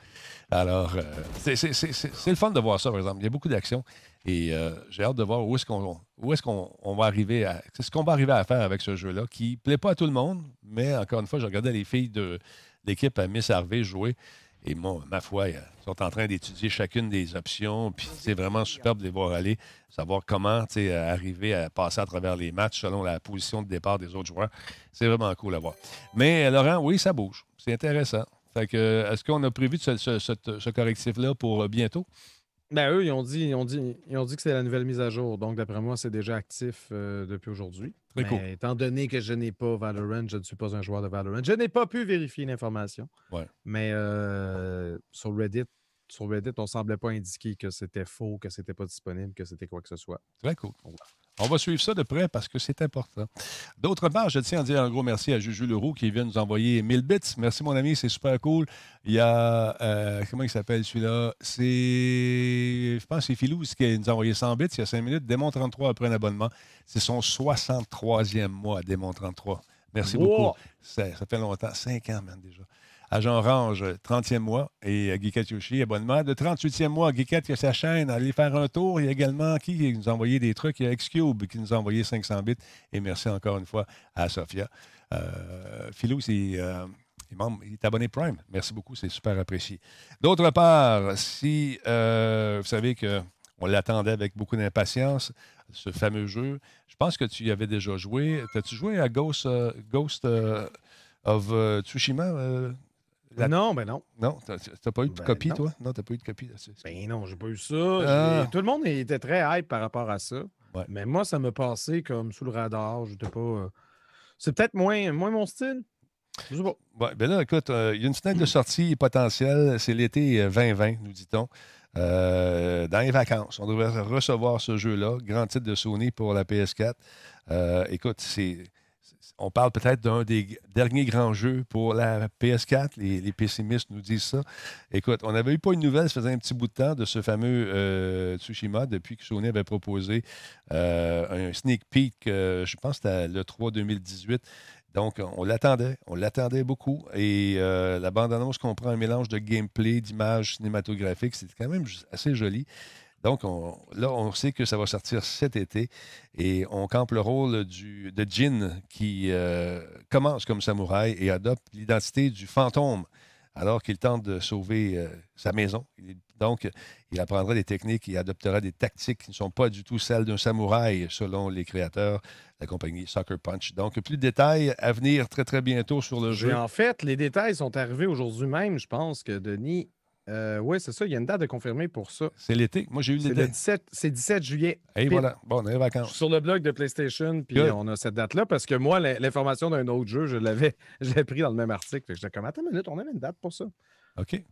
[SPEAKER 1] Alors, euh, c'est- le fun de voir ça, par exemple. Il y a beaucoup d'action. Et euh, j'ai hâte de voir où est-ce qu'on on va arriver à. C'est ce qu'on va arriver à faire avec ce jeu-là, qui ne plaît pas à tout le monde, mais encore une fois, je regardais les filles de l'équipe à Miss Harvey jouer. Et moi, ma foi, elles sont en train d'étudier chacune des options. Puis c'est vraiment superbe de les voir aller, savoir comment arriver à passer à travers les matchs selon la position de départ des autres joueurs. C'est vraiment cool à voir. Mais Laurent, oui, ça bouge. C'est intéressant. Fait que, est-ce qu'on a prévu ce, ce- ce- ce correctif-là pour euh, bientôt?
[SPEAKER 2] Ben, eux, ils ont dit, ils ont dit, ils ont dit que c'est la nouvelle mise à jour. Donc, d'après moi, c'est déjà actif euh, depuis aujourd'hui.
[SPEAKER 1] Très
[SPEAKER 2] Mais
[SPEAKER 1] cool.
[SPEAKER 2] étant donné que je n'ai pas Valorant, je ne suis pas un joueur de Valorant. Je n'ai pas pu vérifier l'information.
[SPEAKER 1] Ouais.
[SPEAKER 2] Mais euh, sur Reddit, sur Reddit, on semblait pas indiquer que c'était faux, que c'était pas disponible, que c'était quoi que ce soit.
[SPEAKER 1] Très cool. On va suivre ça de près parce que c'est important. D'autre part, je tiens à dire un gros merci à Juju Leroux qui vient nous envoyer 1000 bits. Merci, mon ami, c'est super cool. Il y a, euh, comment il s'appelle celui-là? C'est, je pense que c'est Philou qui nous a envoyé 100 bits il y a 5 minutes. Démon 33 après un abonnement. C'est son 63e mois à Démon 33. Merci
[SPEAKER 2] Wow!
[SPEAKER 1] beaucoup. Ça, ça fait longtemps, 5 ans, man, déjà. Agent Orange, 30e mois, et euh, Guy Yoshi, abonnement. De 38e mois, Guy il a sa chaîne. Allez faire un tour. Il y a également qui qui nous a envoyé des trucs? Il y a Xcube qui nous a envoyé 500 bits. Et merci encore une fois à Sophia. Euh, Philou, c'est. euh, il est abonné Prime. Merci beaucoup, c'est super apprécié. D'autre part, si euh, vous savez que On l'attendait avec beaucoup d'impatience, ce fameux jeu. Je pense que tu y avais déjà joué. As-tu joué à Ghost, euh, Ghost euh, of euh, Tsushima? Euh, la-
[SPEAKER 2] Non, ben non.
[SPEAKER 1] Non, t'as pas eu de
[SPEAKER 2] Ben
[SPEAKER 1] copie,
[SPEAKER 2] non.
[SPEAKER 1] toi? Non, t'as pas eu de copie. là-dessus.
[SPEAKER 2] Ben non, j'ai pas eu ça.
[SPEAKER 1] Ah.
[SPEAKER 2] Tout le monde était très hype par rapport à ça.
[SPEAKER 1] Ouais.
[SPEAKER 2] Mais moi, ça m'a passé comme sous le radar. J'étais pas. euh, C'est peut-être moins, moins mon style. Je sais pas.
[SPEAKER 1] Ouais, ben là, écoute, euh, il y a une fenêtre de sortie potentielle. C'est l'été euh, 2020, nous dit-on. Euh, dans les vacances, on devrait recevoir ce jeu-là, grand titre de Sony pour la PS4. Euh, écoute, c'est- on parle peut-être d'un des derniers grands jeux pour la PS4. Les, pessimistes nous disent ça. Écoute, on n'avait eu pas une nouvelle, ça faisait un petit bout de temps de ce fameux euh, Tsushima depuis que Sony avait proposé euh, un sneak peek, euh, je pense que c'était le 3 2018. Donc, on l'attendait, on l'attendait beaucoup. Et la bande-annonce comprend un mélange de gameplay, d'images cinématographiques. C'est quand même assez joli. Donc, on- là, on sait que ça va sortir cet été. Et on campe le rôle du, de Jin qui euh, commence comme samouraï et adopte l'identité du fantôme alors qu'il tente de sauver euh, sa maison. Donc, il apprendra des techniques et adoptera des tactiques qui ne sont pas du tout celles d'un samouraï, selon les créateurs de la compagnie Soccer Punch. Donc, plus de détails à venir très, très bientôt sur le jeu.
[SPEAKER 2] En fait, les détails sont arrivés aujourd'hui même. Je pense que Denis. Oui, c'est ça. Il y a une date de confirmer pour ça.
[SPEAKER 1] C'est l'été. Moi, j'ai eu.
[SPEAKER 2] 17, c'est 17 juillet.
[SPEAKER 1] Et voilà. Bon, on est en
[SPEAKER 2] Je suis
[SPEAKER 1] vacances.
[SPEAKER 2] sur le blog de PlayStation, puis
[SPEAKER 1] Good.
[SPEAKER 2] on a cette date-là, parce que moi, l'in- l'information d'un autre jeu, je l'avais, pris dans le même article. Fait que j'étais comme, attends une minute, on avait une date pour ça.
[SPEAKER 1] OK.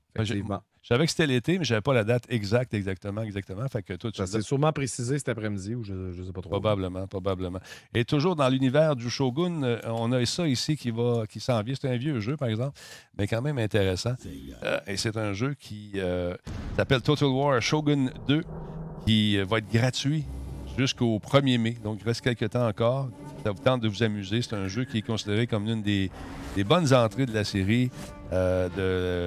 [SPEAKER 1] Je savais que c'était l'été, mais je n'avais pas la date exacte, exactement, exactement. Fait que toi, tu
[SPEAKER 2] Ça s'est sûrement précisé cet après-midi, ou je ne sais pas trop.
[SPEAKER 1] Probablement, probablement. Et toujours dans l'univers du Shogun, euh, on a ça ici qui va, qui s'en vient. C'est un vieux jeu, par exemple, mais quand même intéressant. Euh, et c'est un jeu qui euh, s'appelle Total War Shogun 2, qui va être gratuit jusqu'au 1er mai. Donc, il reste quelques temps encore. Ça vous tente de vous amuser. C'est un jeu qui est considéré comme l'une des, des bonnes entrées de la série euh,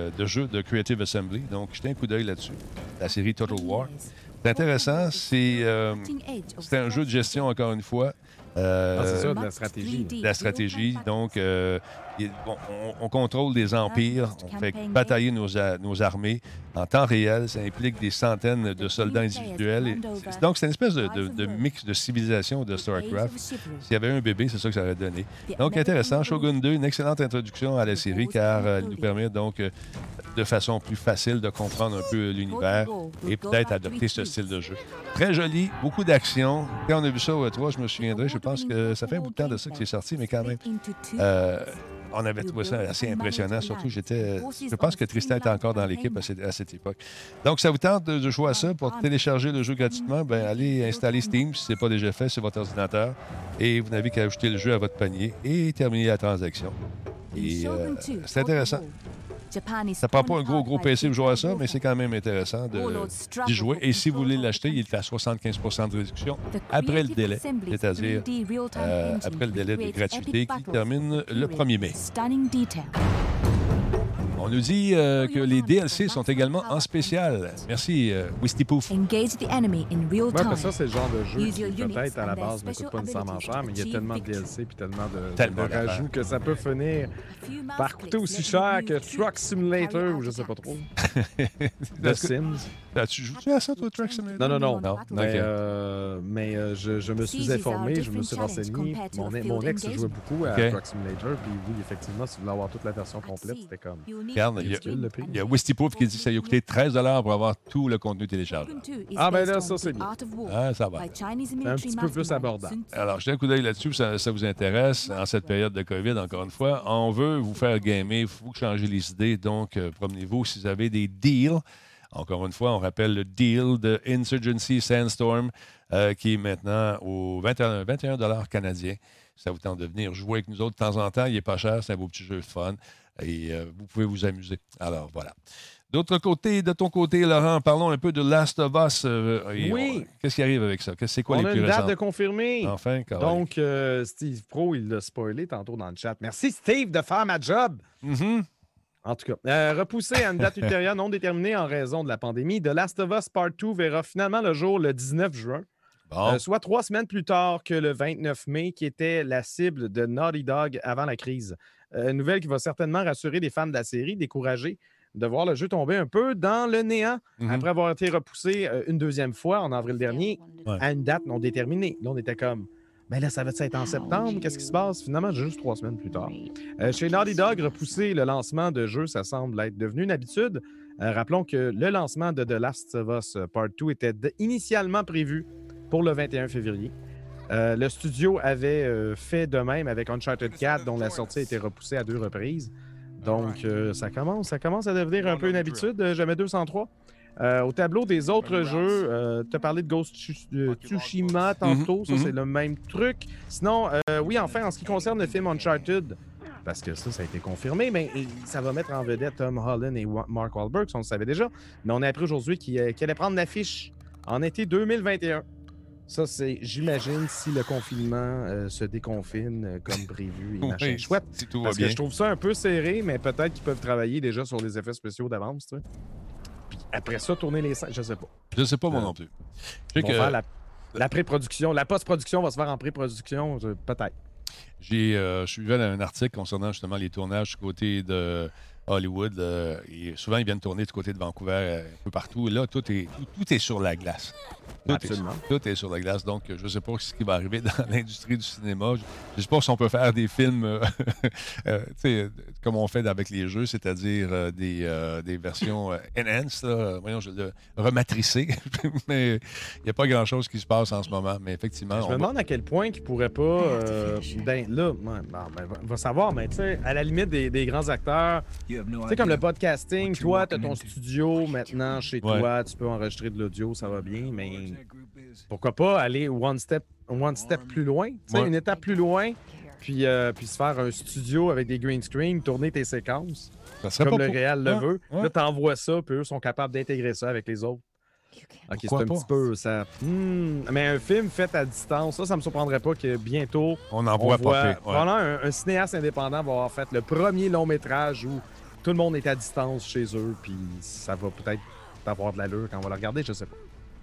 [SPEAKER 1] de, de jeux de Creative Assembly. Donc, jetez un coup d'œil là-dessus. La série Total War. C'est intéressant. C'est euh, un jeu de gestion, encore une fois. Euh,
[SPEAKER 2] Ah, c'est ça, de la stratégie.
[SPEAKER 1] de la stratégie. Donc, euh, bon, on, on contrôle des empires, on fait batailler nos, armées en temps réel. Ça implique des centaines de soldats individuels. Et donc, c'est une espèce de, de- de mix de civilisation de StarCraft. S'il y avait un bébé, c'est ça que ça aurait donné. Donc, intéressant. Shogun 2, une excellente introduction à la série car euh, elle nous permet donc euh, de façon plus facile de comprendre un peu l'univers et peut-être adopter ce style de jeu. Très joli, beaucoup d'action. Quand on a vu ça au E3, je me souviendrai, je pense que ça fait un bout de temps de ça que c'est sorti, mais quand même, euh, on avait trouvé ça assez impressionnant. Surtout, j'étais, je pense que Tristan était encore dans l'équipe à cette, époque. Donc, ça vous tente de, jouer à ça pour télécharger le jeu gratuitement? Ben, allez installer Steam si ce n'est pas déjà fait sur votre ordinateur et vous n'avez qu'à ajouter le jeu à votre panier et terminer la transaction. Et euh, c'est intéressant. Ça prend pas un gros, gros PC pour jouer à ça, mais c'est quand même intéressant de- d'y jouer. Et si vous voulez l'acheter, il est à 75 de réduction après le délai, c'est-à-dire euh, après le délai de gratuité qui termine le 1er mai. On nous dit euh, que les DLC sont également en spécial. Merci, euh,
[SPEAKER 4] real
[SPEAKER 2] Ouais, parce ça, c'est le genre de jeu qui, peut-être, à la base, ne coûte pas nécessairement cher, mais il y a tellement de DLC puis tellement de,
[SPEAKER 1] Tellement
[SPEAKER 2] de rajouts que ça peut finir par coûter aussi cher que Truck Simulator ou je sais pas trop. The Sims.
[SPEAKER 1] Ah, tu joues à ça, toi, Truck Simulator?
[SPEAKER 2] Non, non, non.
[SPEAKER 1] Non,
[SPEAKER 2] Mais, euh, mais euh, je, je me suis informé, je me suis renseigné. Mon, mon ex jouait beaucoup à
[SPEAKER 1] Ok.
[SPEAKER 2] Truck Simulator, puis oui, effectivement, si vous voulez avoir toute la version complète, c'était comme.
[SPEAKER 1] Regarde, il y a- Wisty Poof qui dit que ça lui a coûté 13 pour avoir tout le contenu téléchargé.
[SPEAKER 2] Ah, ben là, ça, c'est bien.
[SPEAKER 1] Ah, ça va.
[SPEAKER 2] C'est un petit peu plus abordable.
[SPEAKER 1] Alors, jetez un coup d'œil là-dessus, ça, ça vous intéresse. En cette période de COVID, encore une fois, on veut vous faire gamer, il faut changer les idées. Donc, euh, promenez-vous si vous avez des deals. Encore une fois, on rappelle le deal de Insurgency Sandstorm euh, qui est maintenant au 21, 21 canadiens. Ça vous tente de venir jouer avec nous autres de temps en temps. Il n'est pas cher, c'est un beau petit jeu de fun et euh, vous pouvez vous amuser. Alors, voilà. D'autre côté, de ton côté, Laurent, parlons un peu de Last of Us. euh,
[SPEAKER 2] Oui.
[SPEAKER 1] Qu'est-ce qui arrive avec ça? Qu'est-ce- C'est quoi
[SPEAKER 2] On
[SPEAKER 1] les
[SPEAKER 2] a
[SPEAKER 1] plus
[SPEAKER 2] une date
[SPEAKER 1] récents?
[SPEAKER 2] de confirmer.
[SPEAKER 1] Enfin, Caroline.
[SPEAKER 2] Donc, euh, Steve Pro, il l'a spoilé tantôt dans le chat. Merci, Steve, de faire ma job.
[SPEAKER 1] Mhm.
[SPEAKER 2] En tout cas, euh, repoussé à une date ultérieure non déterminée en raison de la pandémie, The Last of Us Part 2 verra finalement le jour le 19 juin,
[SPEAKER 1] Bon.
[SPEAKER 2] euh, soit trois semaines plus tard que le 29 mai, qui était la cible de Naughty Dog avant la crise. Euh, nouvelle qui va certainement rassurer les fans de la série, décourager de voir le jeu tomber un peu dans le néant
[SPEAKER 1] Mhm.
[SPEAKER 2] après avoir été repoussé euh, une deuxième fois en avril dernier
[SPEAKER 1] Ouais.
[SPEAKER 2] à une date non déterminée. Là, on était comme, ben là, ça va être en septembre? Qu'est-ce qui se passe? Finalement, juste trois semaines plus tard. Euh, chez Naughty Dog, repousser le lancement de jeux, ça semble être devenu une habitude. Euh, rappelons que le lancement de The Last of Us euh, Part 2 était initialement prévu pour le 21 février. Euh, le studio avait euh, fait de même avec Uncharted 4, dont la sortie a été repoussée à deux reprises. Donc, euh, ça, commence, ça commence à devenir un peu une habitude. Jamais 203. Euh, au tableau des autres jeux, tu as parlé de Ghost Tsu- euh, Tsushima tantôt. Ça,
[SPEAKER 1] mhm.
[SPEAKER 2] c'est le même truc. Sinon, euh, oui, enfin, en ce qui concerne le film Uncharted, parce que ça, ça a été confirmé, mais et, ça va mettre en vedette Tom Holland et Wa- Mark Wahlberg, ça, on le savait déjà. Mais on a appris aujourd'hui qu'il euh, allait prendre l'affiche en été 2021. Ça, c'est, j'imagine, si le confinement euh, se déconfine euh, comme prévu et machin
[SPEAKER 1] Oui,
[SPEAKER 2] chouette.
[SPEAKER 1] Si tout va
[SPEAKER 2] Parce
[SPEAKER 1] bien.
[SPEAKER 2] que je trouve ça un peu serré, mais peut-être qu'ils peuvent travailler déjà sur les effets spéciaux d'avance, tu sais. Après ça, tourner les scènes, je sais pas.
[SPEAKER 1] Je sais pas, moi
[SPEAKER 2] Euh,
[SPEAKER 1] non plus. Je sais
[SPEAKER 2] vont
[SPEAKER 1] que
[SPEAKER 2] faire la, la pré-production. La post-production va se faire en pré-production, euh, peut-être.
[SPEAKER 1] j'ai euh, je suivais un article concernant justement les tournages du côté de Hollywood. euh, et souvent, ils viennent tourner du côté de Vancouver, euh, un peu partout. Là, tout est, tout, tout est sur la glace. Tout est-
[SPEAKER 2] Absolument.
[SPEAKER 1] tout est sur la glace. Donc, je ne sais pas ce qui va arriver dans l'industrie du cinéma. Je ne sais pas si on peut faire des films euh, euh, tu sais, comme on fait avec les jeux, c'est-à-dire euh, des, euh, des versions euh, enhanced, là, voyons, je le rematricé. Mais il n'y a pas grand-chose qui se passe en ce moment. Mais effectivement,
[SPEAKER 2] Je
[SPEAKER 1] on
[SPEAKER 2] me
[SPEAKER 1] va-
[SPEAKER 2] demande à quel point qu'ils pourraient pas. euh, ben là, bon, ben, va- va savoir, mais tu sais, à la limite des, des grands acteurs, tu sais, comme le podcasting, toi, tu as ton studio maintenant chez
[SPEAKER 1] Ouais.
[SPEAKER 2] toi, tu peux enregistrer de l'audio, ça va bien, mais pourquoi pas aller one step, one step plus loin, tu sais,
[SPEAKER 1] Ouais.
[SPEAKER 2] une étape plus loin, puis, euh, puis se faire un studio avec des green screen, tourner tes séquences,
[SPEAKER 1] ça
[SPEAKER 2] comme
[SPEAKER 1] pas
[SPEAKER 2] le
[SPEAKER 1] pour-
[SPEAKER 2] réel le veut.
[SPEAKER 1] ouais.
[SPEAKER 2] Là, t'envoies ça, puis eux sont capables d'intégrer ça avec les autres. Ok, c'est un
[SPEAKER 1] pas?
[SPEAKER 2] petit peu ça. Hmm, mais un film fait à distance, ça, ça me surprendrait pas que bientôt
[SPEAKER 1] On en
[SPEAKER 2] on
[SPEAKER 1] voit
[SPEAKER 2] voit
[SPEAKER 1] pas Ouais.
[SPEAKER 2] probablement un, un cinéaste indépendant va avoir fait le premier long métrage où tout le monde est à distance chez eux, puis ça va peut-être avoir de l'allure quand on va le regarder, je sais pas.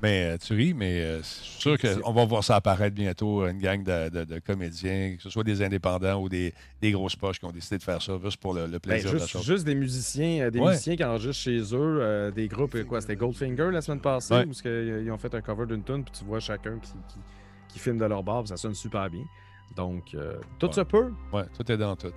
[SPEAKER 1] Mais euh, tu ris, mais euh, je suis sûr qu'on va voir ça apparaître bientôt, une gang de, de- de comédiens, que ce soit des indépendants ou des, des grosses poches qui ont décidé de faire ça juste pour le, le
[SPEAKER 2] Ben,
[SPEAKER 1] plaisir de la
[SPEAKER 2] juste,
[SPEAKER 1] chose.
[SPEAKER 2] juste des musiciens, euh, des
[SPEAKER 1] Ouais.
[SPEAKER 2] musiciens qui enregistrent chez eux, euh, des groupes, quoi, c'était Goldfinger la semaine passée,
[SPEAKER 1] Ouais.
[SPEAKER 2] où ce ils ont fait un cover d'une tune, puis tu vois chacun qui, qui, qui filme de leur barbe, ça sonne super bien. Donc, euh, tout
[SPEAKER 1] Ouais.
[SPEAKER 2] se peut.
[SPEAKER 1] Ouais, tout est dans tout.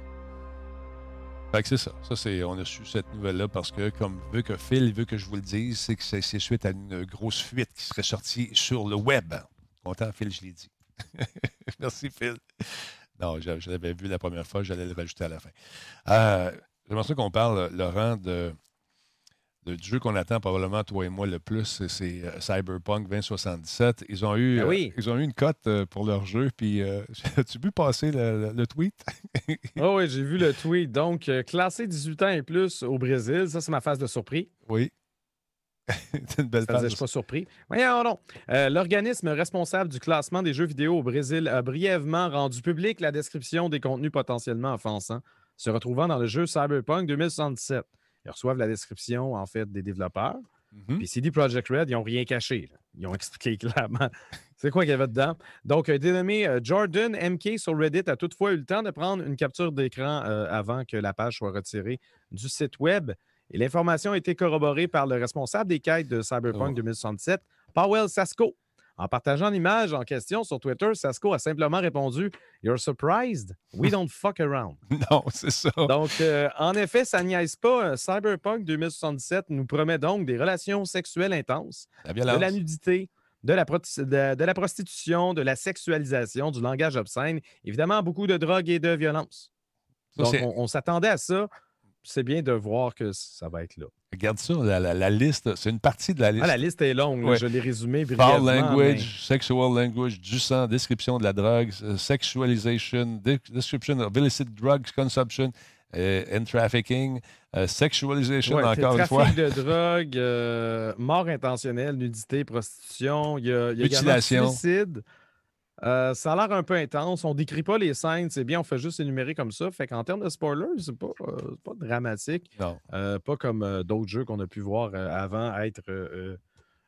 [SPEAKER 1] Fait que c'est ça. Ça, c'est, on a su cette nouvelle-là parce que, comme veut que Phil veut que je vous le dise, c'est que c'est, suite à une grosse fuite qui serait sortie sur le web. Content, Phil, je l'ai dit. Merci, Phil. Non, je, je l'avais vu la première fois, j'allais le rajouter à la fin. Euh, J'aimerais ça qu'on parle, Laurent, de, du jeu qu'on attend probablement, toi et moi, le plus, c'est- euh, Cyberpunk 2077. Ils ont eu,
[SPEAKER 2] Ben
[SPEAKER 1] euh, ils ont eu une cote euh, pour leur jeu, puis euh, as-tu pu passer le, le- le tweet?
[SPEAKER 2] Oh oui, j'ai vu le tweet. Donc, classé 18 ans et plus au Brésil, ça, c'est ma phase de surpris.
[SPEAKER 1] Oui. c'est une belle
[SPEAKER 2] faisait, je
[SPEAKER 1] phase.
[SPEAKER 2] suis pas surpris. Voyons. Euh, L'organisme responsable du classement des jeux vidéo au Brésil a brièvement rendu public la description des contenus potentiellement offensants se retrouvant dans le jeu Cyberpunk 2077. Ils reçoivent la description, en fait, des développeurs.
[SPEAKER 1] Mhm.
[SPEAKER 2] Puis CD Projekt Red, ils n'ont rien caché. là. Ils ont expliqué clairement c'est quoi qu'il y avait dedans. Donc, un dénommé euh, Jordan MK sur Reddit a toutefois eu le temps de prendre une capture d'écran euh, avant que la page soit retirée du site web. Et l'information a été corroborée par le responsable des quêtes de Cyberpunk
[SPEAKER 1] Oh.
[SPEAKER 2] 2077, Powell Sasko. En partageant l'image en question sur Twitter, Sasko a simplement répondu You're surprised? We don't fuck around.
[SPEAKER 1] Non, c'est ça.
[SPEAKER 2] Donc, euh, en effet, ça niaise pas. Euh, Cyberpunk 2077 nous promet donc des relations sexuelles intenses,
[SPEAKER 1] La
[SPEAKER 2] de la nudité, de la, proti- de- de la prostitution, de la sexualisation, du langage obscène, évidemment beaucoup de drogue et de violence.
[SPEAKER 1] Ça,
[SPEAKER 2] Donc, on s'attendait à ça. C'est bien de voir que ça va être là.
[SPEAKER 1] Regarde ça, la, la- la liste, c'est une partie de la liste.
[SPEAKER 2] Ah, la liste est longue,
[SPEAKER 1] Ouais.
[SPEAKER 2] je l'ai résumée brièvement.
[SPEAKER 1] language, sexual language, du sang, description de la drogue, sexualization, de- description of illicit drugs consumption euh, and trafficking, euh, sexualization,
[SPEAKER 2] Ouais,
[SPEAKER 1] encore une
[SPEAKER 2] trafic
[SPEAKER 1] fois.
[SPEAKER 2] de drogue, euh, mort intentionnelle, nudité, prostitution. Il y a, y a
[SPEAKER 1] Mutilation.
[SPEAKER 2] suicide. Euh, ça a l'air un peu intense. On ne décrit pas les scènes, c'est bien, on fait juste énumérer comme ça. Fait qu'en termes de spoilers, c'est pas, euh, c'est pas dramatique.
[SPEAKER 1] Non.
[SPEAKER 2] Euh, pas comme d'autres jeux qu'on a pu voir avant être,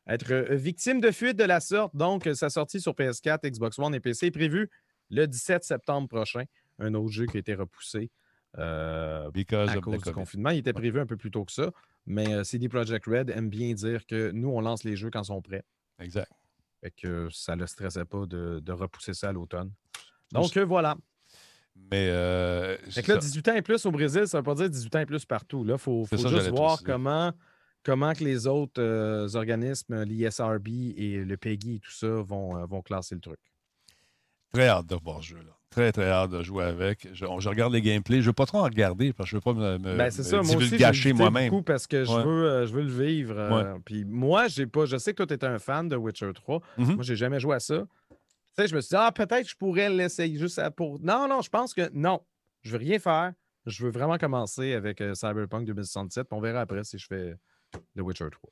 [SPEAKER 2] être victime de fuite de la sorte. Donc, sa sortie sur PS4, Xbox One et PC est prévue le 17 septembre prochain. Un autre jeu qui a été repoussé à cause du confinement. Il était prévu un peu plus tôt que ça, mais CD Projekt Red aime bien dire que nous, on lance les jeux quand ils sont prêts.
[SPEAKER 1] Exact.
[SPEAKER 2] Fait que ça ne le stressait pas de, de repousser ça à l'automne. Donc euh, voilà.
[SPEAKER 1] Mais. Euh,
[SPEAKER 2] Fait que là,
[SPEAKER 1] ça.
[SPEAKER 2] 18 ans et plus au Brésil, ça ne veut pas dire 18 ans et plus partout. Là, il faut,
[SPEAKER 1] C'est
[SPEAKER 2] faut
[SPEAKER 1] ça,
[SPEAKER 2] juste voir comment, comment que les autres euh, organismes, l'ISRB et le PEGI et tout ça, vont, vont classer le truc.
[SPEAKER 1] Très hâte de voir ce jeu-là. Très, très hâte de jouer avec. Je, je regarde les gameplays. Je ne veux pas trop en regarder parce que je ne veux pas me, me,
[SPEAKER 2] Ben,
[SPEAKER 1] me
[SPEAKER 2] ça, moi aussi, l'éviter
[SPEAKER 1] moi-même.
[SPEAKER 2] beaucoup parce que je,
[SPEAKER 1] Ouais.
[SPEAKER 2] veux, euh, je veux le vivre. euh, Puis moi, j'ai pas. Je sais que toi, tu étais un fan de Witcher 3.
[SPEAKER 1] Mhm.
[SPEAKER 2] Moi, j'ai jamais joué à ça. Tu sais, je me suis dit, ah, peut-être je pourrais l'essayer juste pour. Non, non, je pense que non. Je veux rien faire. Je veux vraiment commencer avec euh, Cyberpunk 2067. puis on verra après si je fais The Witcher 3.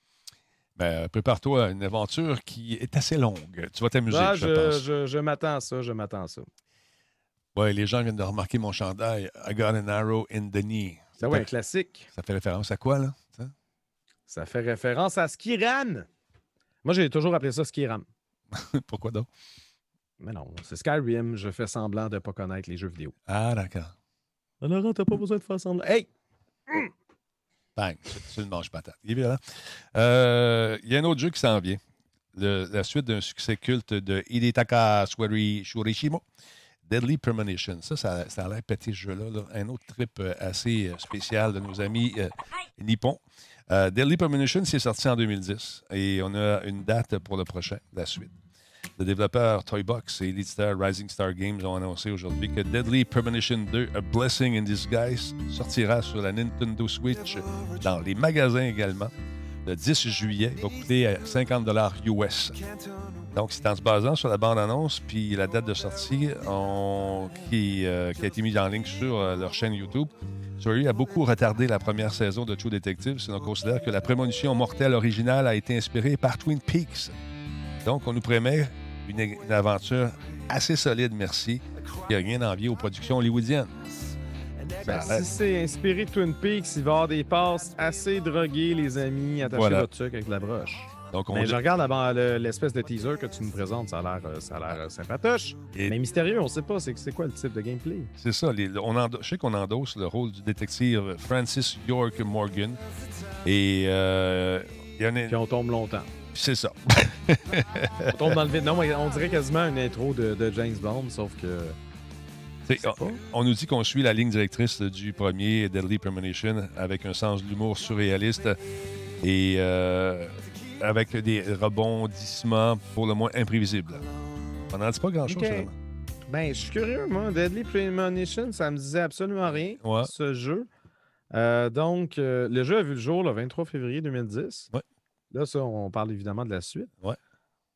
[SPEAKER 1] Ben, Prépare-toi à une aventure qui est assez longue. Tu vas t'amuser,
[SPEAKER 2] Ah,
[SPEAKER 1] je,
[SPEAKER 2] je
[SPEAKER 1] pense.
[SPEAKER 2] je- je m'attends à ça, je m'attends à ça.
[SPEAKER 1] Ouais, les gens viennent de remarquer mon chandail. I got an arrow in the knee.
[SPEAKER 2] Ça, ouais, un classique.
[SPEAKER 1] ça fait référence à quoi, là? Ça?
[SPEAKER 2] Ça fait référence à Skiran. Moi, j'ai toujours appelé ça Skiran.
[SPEAKER 1] Pourquoi donc?
[SPEAKER 2] Mais non, c'est Skyrim. Je fais semblant de ne pas connaître les jeux vidéo.
[SPEAKER 1] Ah, d'accord.
[SPEAKER 2] Laurent, t'as pas besoin de faire semblant. Hey!
[SPEAKER 1] Bang, c'est une manche patate. Il est violent. Euh, Il y a un autre jeu qui s'en vient. Le- la suite d'un succès culte de Hidetaka Swari Shurishimo, Deadly Premonition. Ça, ça, ça a l'air pété ce jeu-là. là. Un autre trip euh, assez euh, spécial de nos amis euh, nippons. Euh, Deadly Premonition, c'est sorti en 2010 et on a une date pour le prochain, la suite. Le développeur Toybox et l'éditeur Rising Star Games ont annoncé aujourd'hui que Deadly Premonition 2, A Blessing in Disguise, sortira sur la Nintendo Switch dans les magasins également le 10 juillet. Il va coûter euh, 50 US. Donc, c'est en se basant sur la bande-annonce puis la date de sortie on- qui, euh, qui a été mise en ligne sur euh, leur chaîne YouTube. Swery a beaucoup retardé la première saison de True Detective, si on considère que la prémonition mortelle originale a été inspirée par Twin Peaks. Donc, on nous promet une, une aventure assez solide, merci, qui n'a rien envié aux productions hollywoodiennes.
[SPEAKER 2] Ben, si c'est inspiré de Twin Peaks, il va y avoir des passes assez droguées, les amis. Attachez
[SPEAKER 1] Voilà.
[SPEAKER 2] votre truc avec de la broche.
[SPEAKER 1] Donc, on
[SPEAKER 2] Mais je regarde avant le- l'espèce de teaser que tu nous présentes. Ça a l'air, euh, ça a l'air euh, sympatoche.
[SPEAKER 1] Et-
[SPEAKER 2] Mais mystérieux, on sait pas. C'est c'est quoi le type de gameplay?
[SPEAKER 1] C'est ça. les- on endo- je sais qu'on endosse le rôle du détective Francis York Morgan. Et euh, il y en a.
[SPEAKER 2] Puis on tombe longtemps.
[SPEAKER 1] C'est ça.
[SPEAKER 2] On tombe dans le vide. Non, on dirait quasiment une intro de, de James Bond, sauf que.
[SPEAKER 1] On, nous dit qu'on suit la ligne directrice du premier Deadly Premonition avec un sens de l'humour surréaliste et euh, avec des rebondissements pour le moins imprévisibles. On n'en dit pas grand-chose,
[SPEAKER 2] Ok.
[SPEAKER 1] finalement.
[SPEAKER 2] Ben, je suis curieux, moi. Deadly Premonition, ça me disait absolument rien,
[SPEAKER 1] Ouais.
[SPEAKER 2] ce jeu. Euh, donc, euh, le jeu a vu le jour le 23 février 2010.
[SPEAKER 1] Ouais.
[SPEAKER 2] Là, ça, on parle évidemment de la suite.
[SPEAKER 1] Ouais.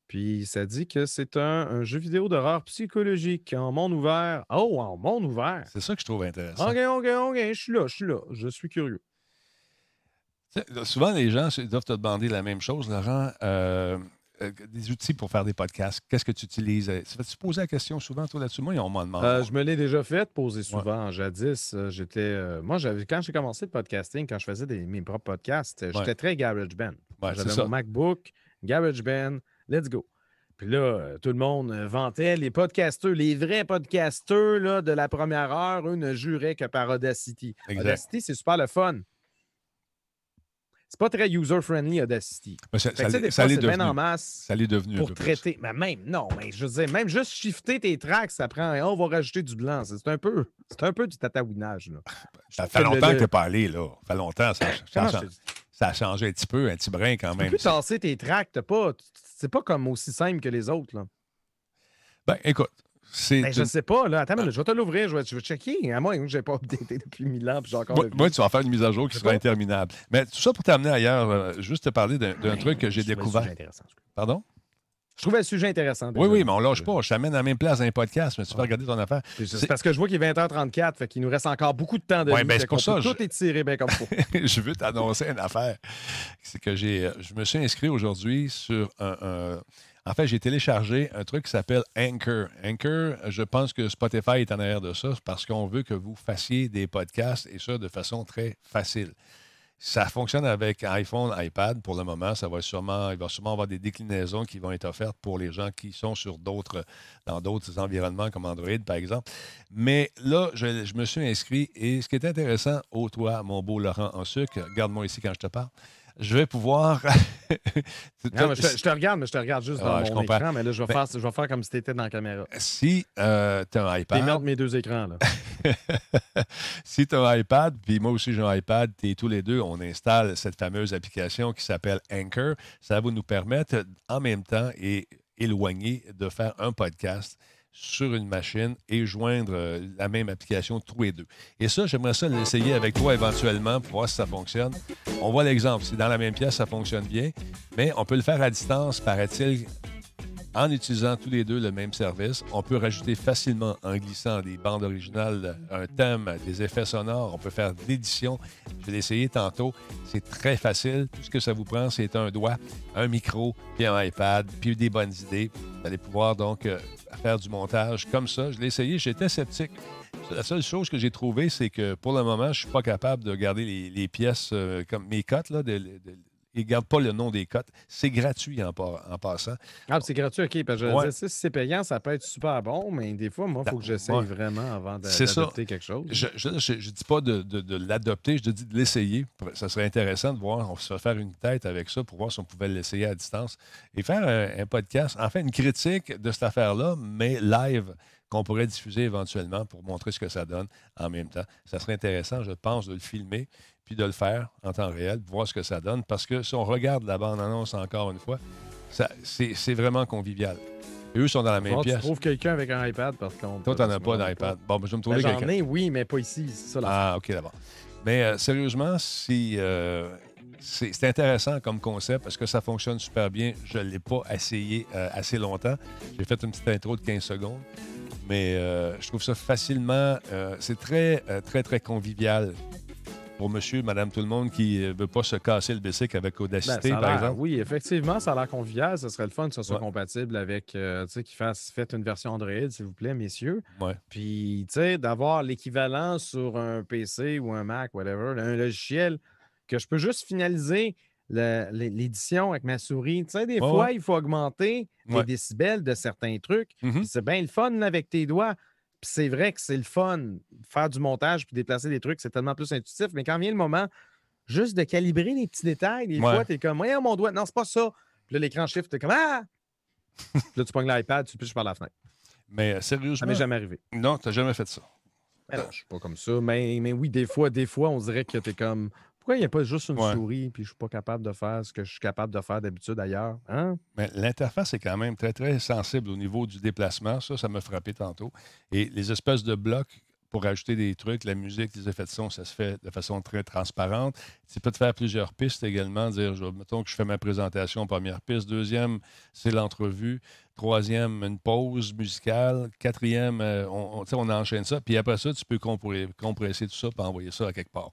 [SPEAKER 2] Puis, ça dit que c'est un, un jeu vidéo d'horreur psychologique en monde ouvert. Oh, en monde ouvert.
[SPEAKER 1] C'est ça que je trouve intéressant.
[SPEAKER 2] OK, OK, OK, je suis là, je suis là. Je suis curieux.
[SPEAKER 1] Souvent, les gens doivent te demander la même chose, Laurent. Euh, euh, des outils pour faire des podcasts. Qu'est-ce que tu utilises? Tu poser la question souvent, toi, là-dessus? Moi, on m'en demande.
[SPEAKER 2] Euh, je me l'ai déjà fait poser souvent. Jadis, j'étais. euh, moi, j'avais quand j'ai commencé le podcasting, quand je faisais des- mes propres podcasts, j'étais
[SPEAKER 1] Ouais.
[SPEAKER 2] très GarageBand.
[SPEAKER 1] Ouais,
[SPEAKER 2] J'avais
[SPEAKER 1] c'est ça.
[SPEAKER 2] mon MacBook, GarageBand, let's go. Puis là, tout le monde vantait les podcasteurs, les vrais podcasteurs là, de la première heure, eux ne juraient que par Audacity.
[SPEAKER 1] Exact.
[SPEAKER 2] Audacity, c'est super le fun. C'est pas très user-friendly, Audacity.
[SPEAKER 1] Mais ça, ça ça l'est devenu.
[SPEAKER 2] en masse
[SPEAKER 1] Ça l'est devenu
[SPEAKER 2] pour traiter. Mais même, non, mais je veux dire, même juste shifter tes tracks, ça prend. oh, on va rajouter du blanc. C'est un peu, c'est un peu du tatouinage. Là.
[SPEAKER 1] Ça fait longtemps
[SPEAKER 2] le-
[SPEAKER 1] que tu n'es pas allé, là. Ça fait longtemps. Ça, ça, ça a changé un petit peu, un petit brin quand
[SPEAKER 2] Tu peux
[SPEAKER 1] même.
[SPEAKER 2] tasser tes tracks, t'as pas. C'est pas comme aussi simple que les autres. Là.
[SPEAKER 1] Ben, écoute.
[SPEAKER 2] Ben, je
[SPEAKER 1] une-
[SPEAKER 2] sais pas, là. Attends, je vais te l'ouvrir, je vais, je vais checker. À moi, je n'ai pas updaté depuis mille ans, puis j'ai encore
[SPEAKER 1] Moi, tu vas faire une mise à jour qui sera
[SPEAKER 2] pas-
[SPEAKER 1] interminable. Mais tout ça pour t'amener ailleurs, euh, juste te parler d'un d'un truc que j'ai découvert.
[SPEAKER 2] intéressant.
[SPEAKER 1] Pardon?
[SPEAKER 2] Je trouvais le sujet intéressant.
[SPEAKER 1] Oui,
[SPEAKER 2] déjà.
[SPEAKER 1] oui, mais on lâche pas. Je t'amène à la même place dans un podcast, mais tu peux regarder ton affaire. C'est-
[SPEAKER 2] parce que je vois qu'il est 20h34, fait qu'il nous reste encore beaucoup de temps de
[SPEAKER 1] Ouais, ben, c'est pour ça, je-
[SPEAKER 2] Tout étirer bien comme faut.
[SPEAKER 1] je veux t'annoncer une affaire. C'est que j'ai, euh, je me suis inscrit aujourd'hui sur un, un- En fait, j'ai téléchargé un truc qui s'appelle Anchor. Anchor, je pense que Spotify est en arrière de ça parce qu'on veut que vous fassiez des podcasts et ça de façon très facile. Ça fonctionne avec iPhone, iPad pour le moment. Ça va sûrement, il va sûrement avoir des déclinaisons qui vont être offertes pour les gens qui sont sur d'autres, dans d'autres environnements comme Android, par exemple. Mais là, je, me suis inscrit et ce qui est intéressant, oh toi, mon beau Laurent en sucre, garde-moi ici quand je te parle je vais pouvoir.
[SPEAKER 2] Non, mais je, te, je te regarde, mais je te regarde juste dans
[SPEAKER 1] Ah,
[SPEAKER 2] mon écran, mais là, je vais,
[SPEAKER 1] Ben-
[SPEAKER 2] faire, je vais faire comme si tu étais dans la caméra.
[SPEAKER 1] si euh, tu as un iPad,
[SPEAKER 2] mettre mes deux écrans, là.
[SPEAKER 1] si tu as un iPad, puis moi aussi j'ai un iPad, et tous les deux, on installe cette fameuse application qui s'appelle Anchor. Ça va nous permettre en même temps et éloigné de faire un podcast sur une machine et joindre euh, la même application tous les deux. Et ça, j'aimerais ça l'essayer avec toi éventuellement pour voir si ça fonctionne. On voit l'exemple. Si dans la même pièce, ça fonctionne bien, mais on peut le faire à distance, paraît-il, en utilisant tous les deux le même service, on peut rajouter facilement en glissant des bandes originales, un thème, des effets sonores. On peut faire de l'édition. Je l'ai essayé tantôt. C'est très facile. Tout ce que ça vous prend, c'est un doigt, un micro, puis un iPad, puis des bonnes idées. Vous allez pouvoir donc euh, faire du montage comme ça. Je l'ai essayé. J'étais sceptique. La seule chose que j'ai trouvée, c'est que pour le moment, je ne suis pas capable de garder les, pièces euh, comme mes cotes. Ils ne gardent pas le nom des cotes. C'est gratuit en, par- en passant.
[SPEAKER 2] Ah, c'est gratuit, OK. Parce que je
[SPEAKER 1] Ouais.
[SPEAKER 2] disais, si c'est payant, ça peut être super bon, mais des fois, moi, il faut que j'essaye
[SPEAKER 1] Ouais.
[SPEAKER 2] vraiment avant d'adopter quelque chose.
[SPEAKER 1] Je ne dis pas de, de- de l'adopter, je te dis de l'essayer. Ça serait intéressant de voir, on se fait faire une tête avec ça pour voir si on pouvait l'essayer à distance et faire un, un podcast, en fait, une critique de cette affaire-là, mais live, qu'on pourrait diffuser éventuellement pour montrer ce que ça donne en même temps. Ça serait intéressant, je pense, de le filmer puis de le faire en temps réel, voir ce que ça donne, parce que si on regarde la bande-annonce encore une fois, ça- c'est c'est vraiment convivial. Eux sont dans la même
[SPEAKER 2] Bon, tu
[SPEAKER 1] pièce.
[SPEAKER 2] trouves quelqu'un avec un iPad, par contre.
[SPEAKER 1] Toi, tu n'en as pas d'iPad. Bon, ben, je vais me
[SPEAKER 2] Ben,
[SPEAKER 1] trouver
[SPEAKER 2] J'en
[SPEAKER 1] quelqu'un.
[SPEAKER 2] ai, oui, mais pas ici. C'est ça, la
[SPEAKER 1] Ah, OK, d'abord. Mais euh, sérieusement, si, euh, c'est intéressant comme concept parce que ça fonctionne super bien. Je ne l'ai pas essayé euh, assez longtemps. J'ai fait une petite intro de 15 secondes. Mais je trouve ça facilement. c'est très, très, très convivial pour monsieur, madame, tout le monde qui ne veut pas se casser le bicycle avec
[SPEAKER 2] Ben,
[SPEAKER 1] audacité,
[SPEAKER 2] a
[SPEAKER 1] par exemple.
[SPEAKER 2] Oui, effectivement, ça a l'air convivial. Ce serait le fun que ce soit
[SPEAKER 1] Ouais.
[SPEAKER 2] compatible avec, euh, tu sais, qu'ils fassent, faites une version Android, s'il vous plaît, messieurs.
[SPEAKER 1] Ouais.
[SPEAKER 2] Puis, tu sais, d'avoir l'équivalent sur un PC ou un Mac, whatever, un logiciel que je peux juste finaliser l'édition avec ma souris. Tu sais, des fois,
[SPEAKER 1] ouais.
[SPEAKER 2] il faut augmenter les décibels de certains trucs.
[SPEAKER 1] Mhm.
[SPEAKER 2] Puis c'est bien le fun là, avec tes doigts. Puis c'est vrai que c'est le fun. Faire du montage puis déplacer des trucs, c'est tellement plus intuitif. Mais quand vient le moment juste de calibrer les petits détails, des
[SPEAKER 1] Ouais.
[SPEAKER 2] fois, tu es comme, voyons mon doigt, non, c'est pas ça. Puis là, l'écran shift, tu es comme, ah! Puis là, tu pognes l'iPad, tu piches par la fenêtre.
[SPEAKER 1] Mais euh,
[SPEAKER 2] Ça
[SPEAKER 1] sérieusement.
[SPEAKER 2] m'est jamais arrivé.
[SPEAKER 1] Non, tu n'as jamais fait ça.
[SPEAKER 2] Ben non, je suis pas comme ça. Mais, mais oui, des fois, des fois, on dirait que tu es comme, pourquoi il n'y a pas juste une
[SPEAKER 1] Ouais.
[SPEAKER 2] souris puis je suis pas capable de faire ce que je suis capable de faire d'habitude ailleurs? Hein?
[SPEAKER 1] Mais l'interface est quand même très, très sensible au niveau du déplacement. Ça, ça m'a frappé tantôt. Et les espèces de blocs pour ajouter des trucs, la musique, les effets de son, ça se fait de façon très transparente. Tu peux te faire plusieurs pistes également. Dire, mettons que je fais ma présentation, première piste. Deuxième, c'est l'entrevue. Troisième, une pause musicale. Quatrième, euh, on, on, enchaîne ça. Puis après ça, tu peux compresser tout ça et envoyer ça à quelque part.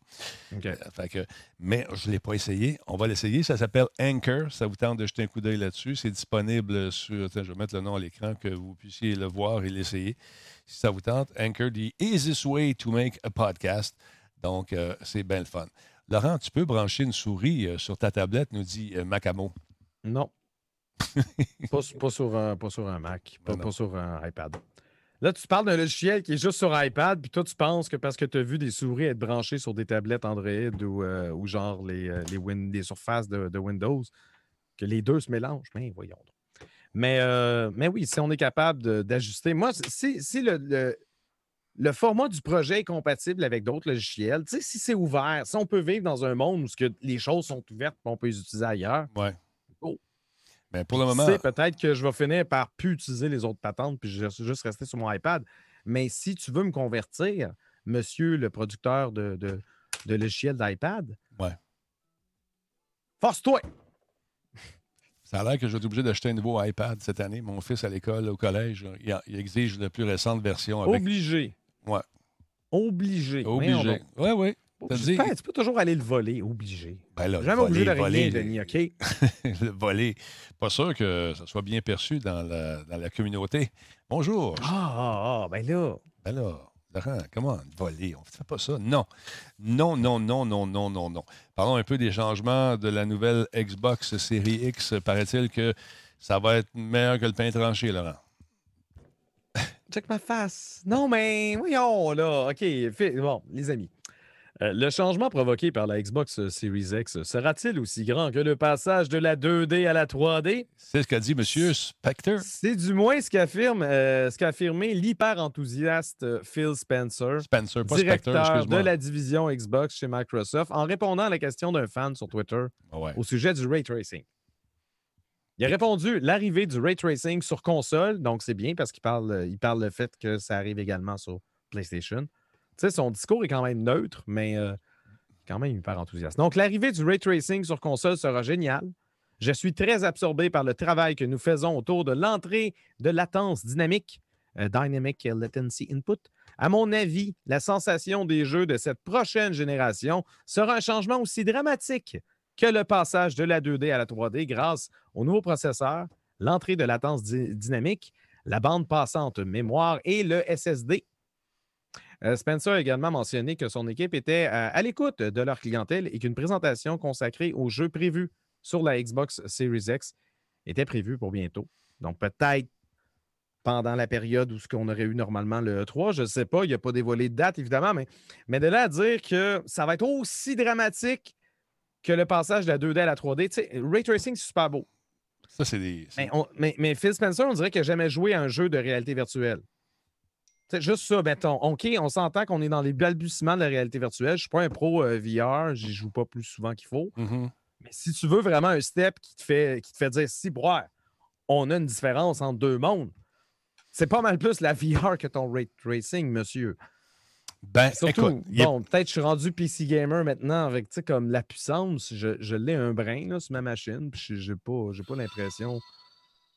[SPEAKER 1] Euh, fait que- mais je ne l'ai pas essayé. On va l'essayer. Ça s'appelle Anchor. Ça vous tente de jeter un coup d'œil là-dessus. C'est disponible sur. je vais mettre le nom à l'écran que vous puissiez le voir et l'essayer. Si ça vous tente, Anchor, the easiest way to make a podcast. Donc, euh, c'est bien le fun. Laurent, tu peux brancher une souris euh, sur ta tablette, nous dit euh, Macamo.
[SPEAKER 2] Non. pas, su- pas sur un, pas sur un Mac, pas, sur un iPad. Là, tu parles d'un logiciel qui est juste sur iPad, puis toi, tu penses que parce que tu as vu des souris être branchées sur des tablettes Android ou, euh, ou genre les, euh, les, win- les surfaces de, de Windows, que les deux se mélangent. Mais voyons donc. Mais, euh, mais oui, si on est capable d'ajuster. Moi, si, si le, le- le format du projet est compatible avec d'autres logiciels, si c'est ouvert, si on peut vivre dans un monde où ce que les choses sont ouvertes et on peut les utiliser ailleurs,
[SPEAKER 1] Ouais.
[SPEAKER 2] Oh.
[SPEAKER 1] Mais pour le moment,
[SPEAKER 2] sait, peut-être que je vais finir par plus utiliser les autres patentes puis je vais juste rester sur mon iPad. Mais si tu veux me convertir, monsieur le producteur de, de, de logiciels d'iPad,
[SPEAKER 1] Ouais.
[SPEAKER 2] force-toi!
[SPEAKER 1] ça a l'air que je vais être obligé d'acheter un nouveau iPad cette année. Mon fils à l'école, au collège, il, a- il exige la plus récente version avec.
[SPEAKER 2] Obligé.
[SPEAKER 1] Ouais.
[SPEAKER 2] Obligé.
[SPEAKER 1] Obligé. Oui, oui.
[SPEAKER 2] Tu peux toujours aller le voler, obligé.
[SPEAKER 1] Ben là,
[SPEAKER 2] Jamais obligé de
[SPEAKER 1] voler,
[SPEAKER 2] Denis, OK?
[SPEAKER 1] le voler. Pas sûr que ça soit bien perçu dans la, dans la communauté. Bonjour.
[SPEAKER 2] Ah, ah, ah, ben là.
[SPEAKER 1] Ben là, Laurent, comment voler? On ne fait pas ça. Non. Non, non, non, non, non, non, non. Parlons un peu des changements de la nouvelle Xbox Série X. Paraît-il que ça va être meilleur que le pain tranché, Laurent.
[SPEAKER 2] Check ma face. Non, mais voyons, là. OK, bon, les amis. Euh, le changement provoqué par la Xbox Series X sera-t-il aussi grand que le passage de la 2D à la 3D?
[SPEAKER 1] C'est ce qu'a dit M. Spector.
[SPEAKER 2] C'est du moins ce qu'affirme, euh, ce qu'a affirmé l'hyper enthousiaste euh, Phil Spencer,
[SPEAKER 1] Spencer, Spector,
[SPEAKER 2] directeur de la division Xbox chez Microsoft, en répondant à la question d'un fan sur Twitter
[SPEAKER 1] Ah ouais.
[SPEAKER 2] au sujet du ray tracing. Il a répondu l'arrivée du ray tracing sur console, donc c'est bien parce qu'il parle, euh, il parle le fait que ça arrive également sur PlayStation. Son discours est quand même neutre, mais euh, quand même hyper enthousiaste. Donc, l'arrivée du ray tracing sur console sera géniale. Je suis très absorbé par le travail que nous faisons autour de l'entrée de latence dynamique, euh, Dynamic Latency Input. À mon avis, la sensation des jeux de cette prochaine génération sera un changement aussi dramatique que le passage de la 2D à la 3D grâce au nouveau processeur, l'entrée de latence dy- dynamique, la bande passante mémoire et le SSD. Euh, Spencer a également mentionné que son équipe était euh, à l'écoute de leur clientèle et qu'une présentation consacrée aux jeux prévus sur la Xbox Series X était prévue pour bientôt. Donc peut-être pendant la période où ce qu'on aurait eu normalement le E3, je ne sais pas, il n'a pas dévoilé de date évidemment, mais, mais de là à dire que ça va être aussi dramatique que le passage de la 2D à la 3D. Tu sais, Ray Tracing, c'est super beau.
[SPEAKER 1] Ça, c'est des. c'est-
[SPEAKER 2] Mais, on- mais- mais Phil Spencer, on dirait qu'il n'a jamais joué à un jeu de réalité virtuelle. C'est juste ça, mettons. OK, on s'entend qu'on est dans les balbutiements de la réalité virtuelle. Je ne suis pas un pro euh, VR, j'y joue pas plus souvent qu'il faut.
[SPEAKER 1] Mhm.
[SPEAKER 2] Mais si tu veux vraiment un step qui te fait, qui te fait dire si, broie, on a une différence entre deux mondes, c'est pas mal plus la VR que ton ray tracing, monsieur.
[SPEAKER 1] Ben,
[SPEAKER 2] Surtout,
[SPEAKER 1] écoute, est-
[SPEAKER 2] bon, peut-être je suis rendu PC gamer maintenant avec, tu sais, comme la puissance, je, je l'ai un brin là, sur ma machine, puis j'ai- pas, pas l'impression,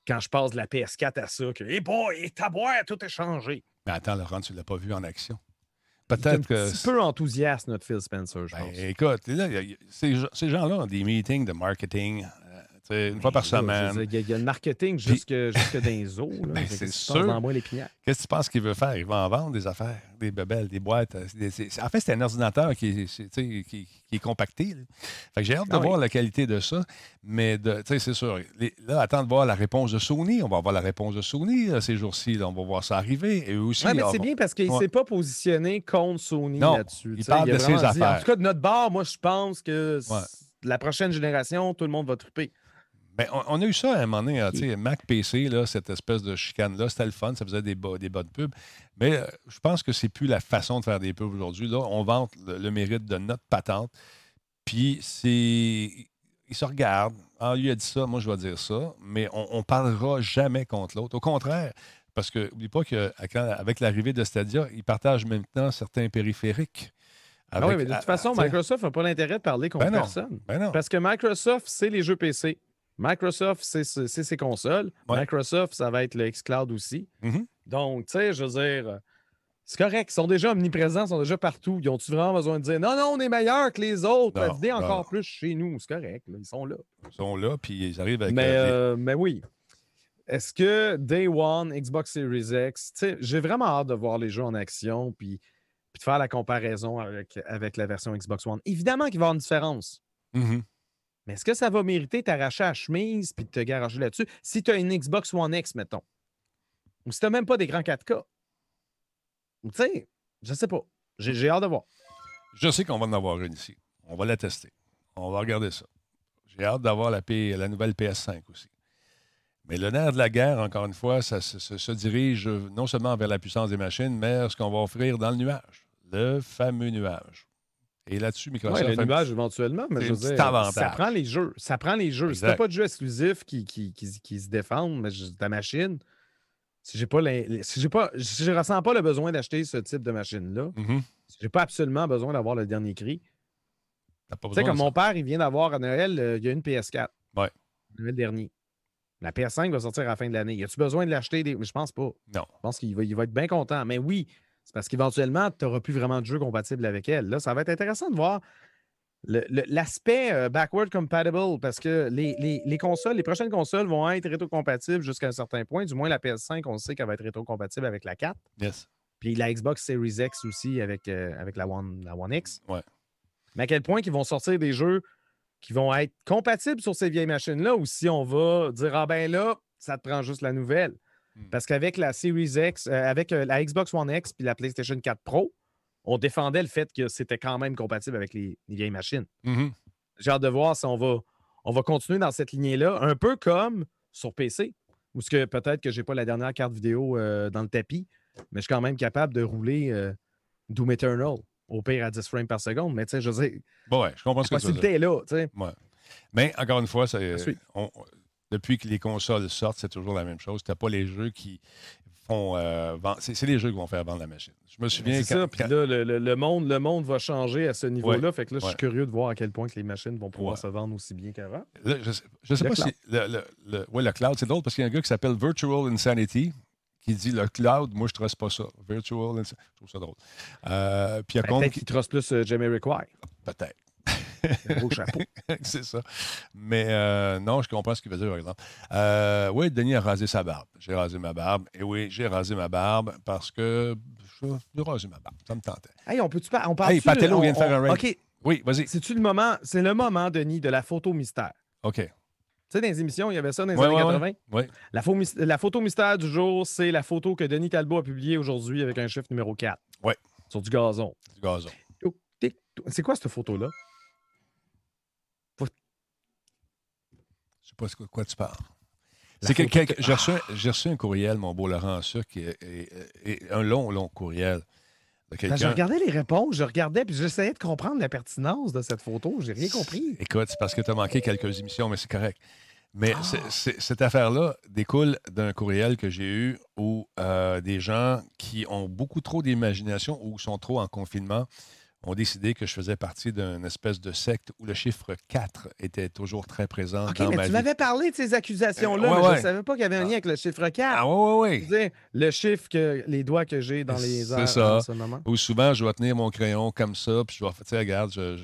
[SPEAKER 2] quand je passe de la PS4 à ça, que, hey boy, ta boîte, tout est changé.
[SPEAKER 1] Mais attends, Laurent, tu ne l'as pas vu en action.
[SPEAKER 2] Un
[SPEAKER 1] Peut-être que.
[SPEAKER 2] petit peu enthousiaste, notre Phil Spencer, je
[SPEAKER 1] Ben,
[SPEAKER 2] pense.
[SPEAKER 1] écoute, là, il y a- il y a- ces, gens- ces gens-là ont des meetings de marketing une fois par semaine.
[SPEAKER 2] Il y, a- il y a le marketing jusque, jusque dans les eaux.
[SPEAKER 1] Ben, c'est sûr. Qu'est-ce que tu penses qu'il veut faire? Il va en vendre des affaires, des bebelles, des boîtes. euh, des- en fait, c'est un ordinateur qui est, qui, qui est compacté. là. Fait que j'ai hâte de
[SPEAKER 2] Ah oui.
[SPEAKER 1] voir la qualité de ça. Mais c'est sûr. les- là, attends de voir la réponse de Sony. On va voir la réponse de Sony là, ces jours-ci. On va voir ça arriver. Et eux aussi.
[SPEAKER 2] Ouais, mais
[SPEAKER 1] ah,
[SPEAKER 2] c'est bien parce qu'il ne
[SPEAKER 1] Ouais.
[SPEAKER 2] s'est pas positionné contre Sony
[SPEAKER 1] Non,
[SPEAKER 2] là-dessus.
[SPEAKER 1] il parle de ses
[SPEAKER 2] dit, En
[SPEAKER 1] affaires.
[SPEAKER 2] tout cas, de notre bord, moi, je pense que
[SPEAKER 1] Ouais.
[SPEAKER 2] la prochaine génération, tout le monde va triper.
[SPEAKER 1] Ben, on, on a eu ça à un moment donné, hein, sais, Mac PC, là, cette espèce de chicane-là, c'était le fun, ça faisait des, bo- des bonnes pubs. Mais euh, je pense que c'est plus la façon de faire des pubs aujourd'hui. Là, on vante le, le mérite de notre patente. Puis c'est. Ils se regardent. Ah, lui a dit ça, moi je vais dire ça. Mais on ne parlera jamais contre l'autre. Au contraire, parce que n'oublie pas qu'avec l'arrivée de Stadia, ils partagent maintenant certains périphériques.
[SPEAKER 2] Ah oui,
[SPEAKER 1] Avec-
[SPEAKER 2] mais de toute façon, Microsoft n'a pas l'intérêt de parler contre
[SPEAKER 1] Ben non.
[SPEAKER 2] personne.
[SPEAKER 1] ben non.
[SPEAKER 2] Parce que Microsoft, c'est les jeux PC. Microsoft, c'est ses consoles.
[SPEAKER 1] Ouais.
[SPEAKER 2] Microsoft, ça va être le xCloud aussi.
[SPEAKER 1] Mhm.
[SPEAKER 2] Donc, tu sais, je veux dire, c'est correct. Ils sont déjà omniprésents, ils sont déjà partout. Ils ont-tu vraiment besoin de dire non, non, on est meilleur que les autres,
[SPEAKER 1] Non,
[SPEAKER 2] venez
[SPEAKER 1] non,
[SPEAKER 2] encore plus chez nous? C'est correct, là, ils sont là.
[SPEAKER 1] Ils sont là, puis ils arrivent avec.
[SPEAKER 2] Mais,
[SPEAKER 1] euh,
[SPEAKER 2] mais oui. Est-ce que Day One, Xbox Series X, tu sais, j'ai vraiment hâte de voir les jeux en action puis, puis de faire la comparaison avec, avec la version Xbox One. Évidemment qu'il va y avoir une différence.
[SPEAKER 1] Mhm.
[SPEAKER 2] Mais est-ce que ça va mériter t'arracher la chemise puis te garager là-dessus? Si tu as une Xbox One X, mettons? Ou si tu même pas d'écran 4K? Ou Tu sais, je sais pas. J'ai hâte de voir.
[SPEAKER 1] Je sais qu'on va en avoir une ici. On va la tester. On va regarder ça. J'ai hâte d'avoir la, la nouvelle PS5 aussi. Mais le nerf de la guerre, encore une fois, ça se, dirige non seulement vers la puissance des machines, mais ce qu'on va offrir dans le nuage. Le fameux nuage. Et là-dessus, Microsoft.
[SPEAKER 2] Ouais,
[SPEAKER 1] petit-
[SPEAKER 2] éventuellement, mais je veux dire,
[SPEAKER 1] avantage.
[SPEAKER 2] ça prend les jeux. Ça prend les jeux. Si t'as pas de jeux exclusifs qui, qui, qui- qui se défendent, mais ta machine, si j'ai pas si j'ai pas si je ressens pas le besoin d'acheter ce type de machine-là,
[SPEAKER 1] Mhm.
[SPEAKER 2] si j'ai pas absolument besoin d'avoir le dernier cri. Tu sais, comme mon père, il vient d'avoir à Noël, euh, il y a une PS4.
[SPEAKER 1] Ouais.
[SPEAKER 2] Noël dernier. La PS5 va sortir à la fin de l'année. Y a-tu besoin de l'acheter? Des... Je pense pas.
[SPEAKER 1] Non.
[SPEAKER 2] Je pense qu'il va, il va être bien content. Mais oui, c'est parce qu'éventuellement, tu n'auras plus vraiment de jeu compatible avec elle. Là, ça va être intéressant de voir l'aspect euh, backward compatible parce que les, les- les consoles, les prochaines consoles vont être rétrocompatibles jusqu'à un certain point. Du moins, la PS5, on sait qu'elle va être rétrocompatible avec la 4.
[SPEAKER 1] ça. Yes.
[SPEAKER 2] Puis la Xbox Series X aussi avec, euh, avec la, One, la One X.
[SPEAKER 1] Ouais.
[SPEAKER 2] Mais à quel point ils vont sortir des jeux qui vont être compatibles sur ces vieilles machines-là ou si on va dire Ah ben là, ça te prend juste la nouvelle?
[SPEAKER 1] Hmm.
[SPEAKER 2] Parce qu'avec la Series X, euh, avec euh, la Xbox One X puis la PlayStation 4 Pro, on défendait le fait que c'était quand même compatible avec les, les vieilles machines.
[SPEAKER 1] Mhm.
[SPEAKER 2] J'ai hâte de voir si on va, on va continuer dans cette lignée-là, un peu comme sur PC, où ce que peut-être que je n'ai pas la dernière carte vidéo euh, dans le tapis, mais je suis quand même capable de rouler euh, Doom Eternal, au pire à 10 frames par seconde. Mais tu sais, je veux dire,
[SPEAKER 1] Bon, ouais, je comprends ce que tu veux dire.
[SPEAKER 2] possibilité est là. tu sais.
[SPEAKER 1] Ouais. Mais encore une fois,
[SPEAKER 2] suivre.
[SPEAKER 1] on- depuis que les consoles sortent, c'est toujours la même chose. Tu n'as pas les jeux qui font. euh, vendre- c'est les jeux qui vont faire vendre la machine. Je me souviens
[SPEAKER 2] C'est
[SPEAKER 1] quand-
[SPEAKER 2] ça. Puis là, le, le- le monde, le monde va changer à ce niveau-là. Fait que là, je suis
[SPEAKER 1] ouais.
[SPEAKER 2] curieux de voir à quel point que les machines vont pouvoir
[SPEAKER 1] Ouais.
[SPEAKER 2] se vendre aussi bien qu'avant.
[SPEAKER 1] Là, je sais, je sais
[SPEAKER 2] Le
[SPEAKER 1] pas
[SPEAKER 2] cloud.
[SPEAKER 1] si. Le, le, le- ouais, le cloud, c'est drôle parce qu'il y a un gars qui s'appelle Virtual Insanity qui dit le cloud, moi, je ne trace pas ça. Virtual Insanity. Je trouve ça drôle. Euh, puis il y a
[SPEAKER 2] Ben, Peut-être
[SPEAKER 1] qui-
[SPEAKER 2] qu'il trosse plus euh, Jamiroquai.
[SPEAKER 1] Peut-être.
[SPEAKER 2] Un beau chapeau.
[SPEAKER 1] c'est ça. Mais euh, non, je comprends ce qu'il veut dire, par exemple. Euh, oui, Denis a rasé sa barbe. J'ai rasé ma barbe. Et oui, j'ai rasé ma barbe parce que je veux raser ma barbe. Ça me tentait.
[SPEAKER 2] Hey, on peut-tu pas. On parle
[SPEAKER 1] Hey, Patello vient de faire un raid.
[SPEAKER 2] OK.
[SPEAKER 1] Oui, vas-y.
[SPEAKER 2] C'est-tu le moment? C'est le moment, Denis, de la photo mystère?
[SPEAKER 1] OK.
[SPEAKER 2] Tu sais, dans les émissions, il y avait ça dans les
[SPEAKER 1] Ouais,
[SPEAKER 2] années
[SPEAKER 1] ouais,
[SPEAKER 2] 80.
[SPEAKER 1] Oui.
[SPEAKER 2] La, la photo mystère du jour, c'est la photo que Denis Talbot a publiée aujourd'hui avec un chiffre numéro 4.
[SPEAKER 1] Ouais.
[SPEAKER 2] Sur du gazon.
[SPEAKER 1] Du gazon.
[SPEAKER 2] C'est quoi cette photo-là?
[SPEAKER 1] Sais pas de quoi, quoi tu parles. C'est que, que- j'ai reçu, un- j'ai reçu un courriel, mon beau Laurent, est, est- est un long, long courriel de
[SPEAKER 2] Ben, je regardais les réponses, je regardais, puis j'essayais de comprendre la pertinence de cette photo. J'ai rien compris.
[SPEAKER 1] Écoute, c'est parce que tu as manqué quelques émissions, mais c'est correct. Mais
[SPEAKER 2] Ah.
[SPEAKER 1] c'est- c'est- cette affaire-là découle d'un courriel que j'ai eu où euh, des gens qui ont beaucoup trop d'imagination ou sont trop en confinement ont décidé que je faisais partie d'une espèce de secte où le chiffre 4 était toujours très présent
[SPEAKER 2] OK,
[SPEAKER 1] dans
[SPEAKER 2] mais
[SPEAKER 1] ma
[SPEAKER 2] tu
[SPEAKER 1] vie.
[SPEAKER 2] m'avais parlé de ces accusations-là,
[SPEAKER 1] Euh, ouais,
[SPEAKER 2] mais je ne savais pas qu'il y avait un lien avec le chiffre 4.
[SPEAKER 1] Ah oui, oui,
[SPEAKER 2] dire, le chiffre que les doigts que j'ai dans les
[SPEAKER 1] C'est
[SPEAKER 2] airs
[SPEAKER 1] ça.
[SPEAKER 2] en ce moment.
[SPEAKER 1] Ou souvent, je vais tenir mon crayon comme ça, puis je vais, tu sais, regarde, je-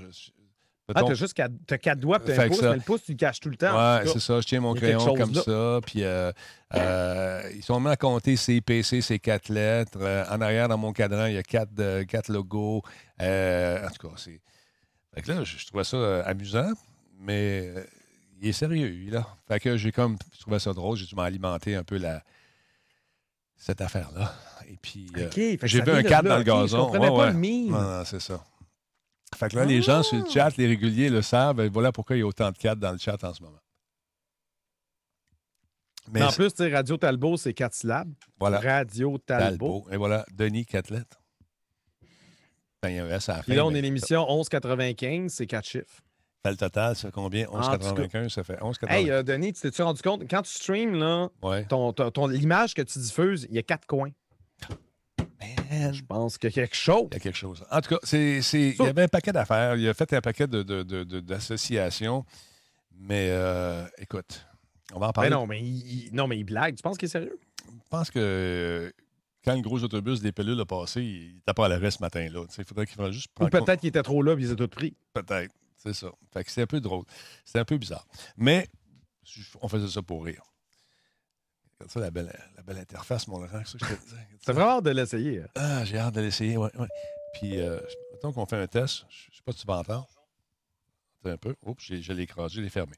[SPEAKER 2] Ah, t'as juste quatre, t'as quatre doigts puis un pouce,
[SPEAKER 1] ça-
[SPEAKER 2] mais le pouce, tu le caches tout le temps.
[SPEAKER 1] Ouais, c'est ça. Je tiens mon crayon comme ça. Puis euh, euh, ils sont mis à compter CPC, ces quatre lettres. Euh, en arrière, dans mon cadran, il y a quatre, quatre logos. En tout cas, c'est. Fait que là, je, trouvais ça amusant, mais il est sérieux, lui, là. Fait que j'ai comme. Je trouvais ça drôle. J'ai dû m'alimenter un peu la, cette affaire-là. Et puis.
[SPEAKER 2] OK, fait que
[SPEAKER 1] j'ai vu un
[SPEAKER 2] de
[SPEAKER 1] 4
[SPEAKER 2] là,
[SPEAKER 1] dans le gazon.
[SPEAKER 2] Je comprenais
[SPEAKER 1] Ouais,
[SPEAKER 2] pas
[SPEAKER 1] ouais.
[SPEAKER 2] le mime.
[SPEAKER 1] Non, non, c'est ça. Fait que là, les gens sur le
[SPEAKER 2] Ah!
[SPEAKER 1] chat, les réguliers le savent. Et voilà pourquoi il y a autant de 4 dans le chat en ce moment. Mais
[SPEAKER 2] en plus, tu sais, Radio Talbot, c'est quatre syllabes.
[SPEAKER 1] voilà,
[SPEAKER 2] Radio Talbot.
[SPEAKER 1] Talbot. Et voilà, Denis, 4 lettres. Ben, il y a un S à la fin.
[SPEAKER 2] Puis là, on
[SPEAKER 1] mais
[SPEAKER 2] est l'émission 1195, c'est quatre chiffres.
[SPEAKER 1] fait le total, ça fait combien?
[SPEAKER 2] En tout cas.
[SPEAKER 1] 11,95, ça fait 11,95.
[SPEAKER 2] Hey, euh, Denis, tu t'es-tu rendu compte? Quand tu streams, là,
[SPEAKER 1] ouais.
[SPEAKER 2] ton, ton- ton- l'image que tu diffuses, il y a quatre coins.
[SPEAKER 1] Man,
[SPEAKER 2] Je pense qu'il y a quelque chose.
[SPEAKER 1] il y a quelque chose. En tout cas, c'est, c'est- il y avait un paquet d'affaires. Il a fait un paquet de, de- de- de- d'associations. Mais euh, écoute, on va en
[SPEAKER 2] Mais
[SPEAKER 1] parler.
[SPEAKER 2] Ben non, mais il, il- non, mais il blague. Tu penses qu'il est sérieux?
[SPEAKER 1] Je pense que euh, quand le gros autobus des pilules a passé, il n'était pas à l'arrêt ce matin-là. Il faudrait qu'il fasse juste
[SPEAKER 2] Ou
[SPEAKER 1] prendre
[SPEAKER 2] peut-être qu'il était trop là et il les a tous pris.
[SPEAKER 1] Peut-être. C'est ça. Fait que c'est un peu drôle. C'est un peu bizarre. Mais on faisait ça pour rire. Regarde ça, la belle, la belle interface, mon Laurent.
[SPEAKER 2] C'est vraiment hâte de l'essayer. hein?
[SPEAKER 1] Ah, j'ai hâte de l'essayer, oui. Ouais. Puis, euh, mettons qu'on fait un test. Je ne sais pas si tu vas entendre. Un peu. Oups, j'ai- je l'ai écrasé, je l'ai fermé.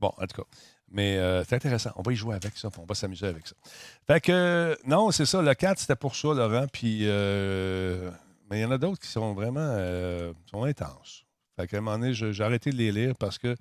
[SPEAKER 1] Bon, en tout cas. Mais euh, c'est intéressant. On va y jouer avec ça. On va s'amuser avec ça. Fait que, euh, non, c'est ça. Le 4, c'était pour ça, Laurent. Puis, euh, mais il y en a d'autres qui sont vraiment euh, sont intenses. Fait qu'à un moment donné, j'ai arrêté de les lire parce que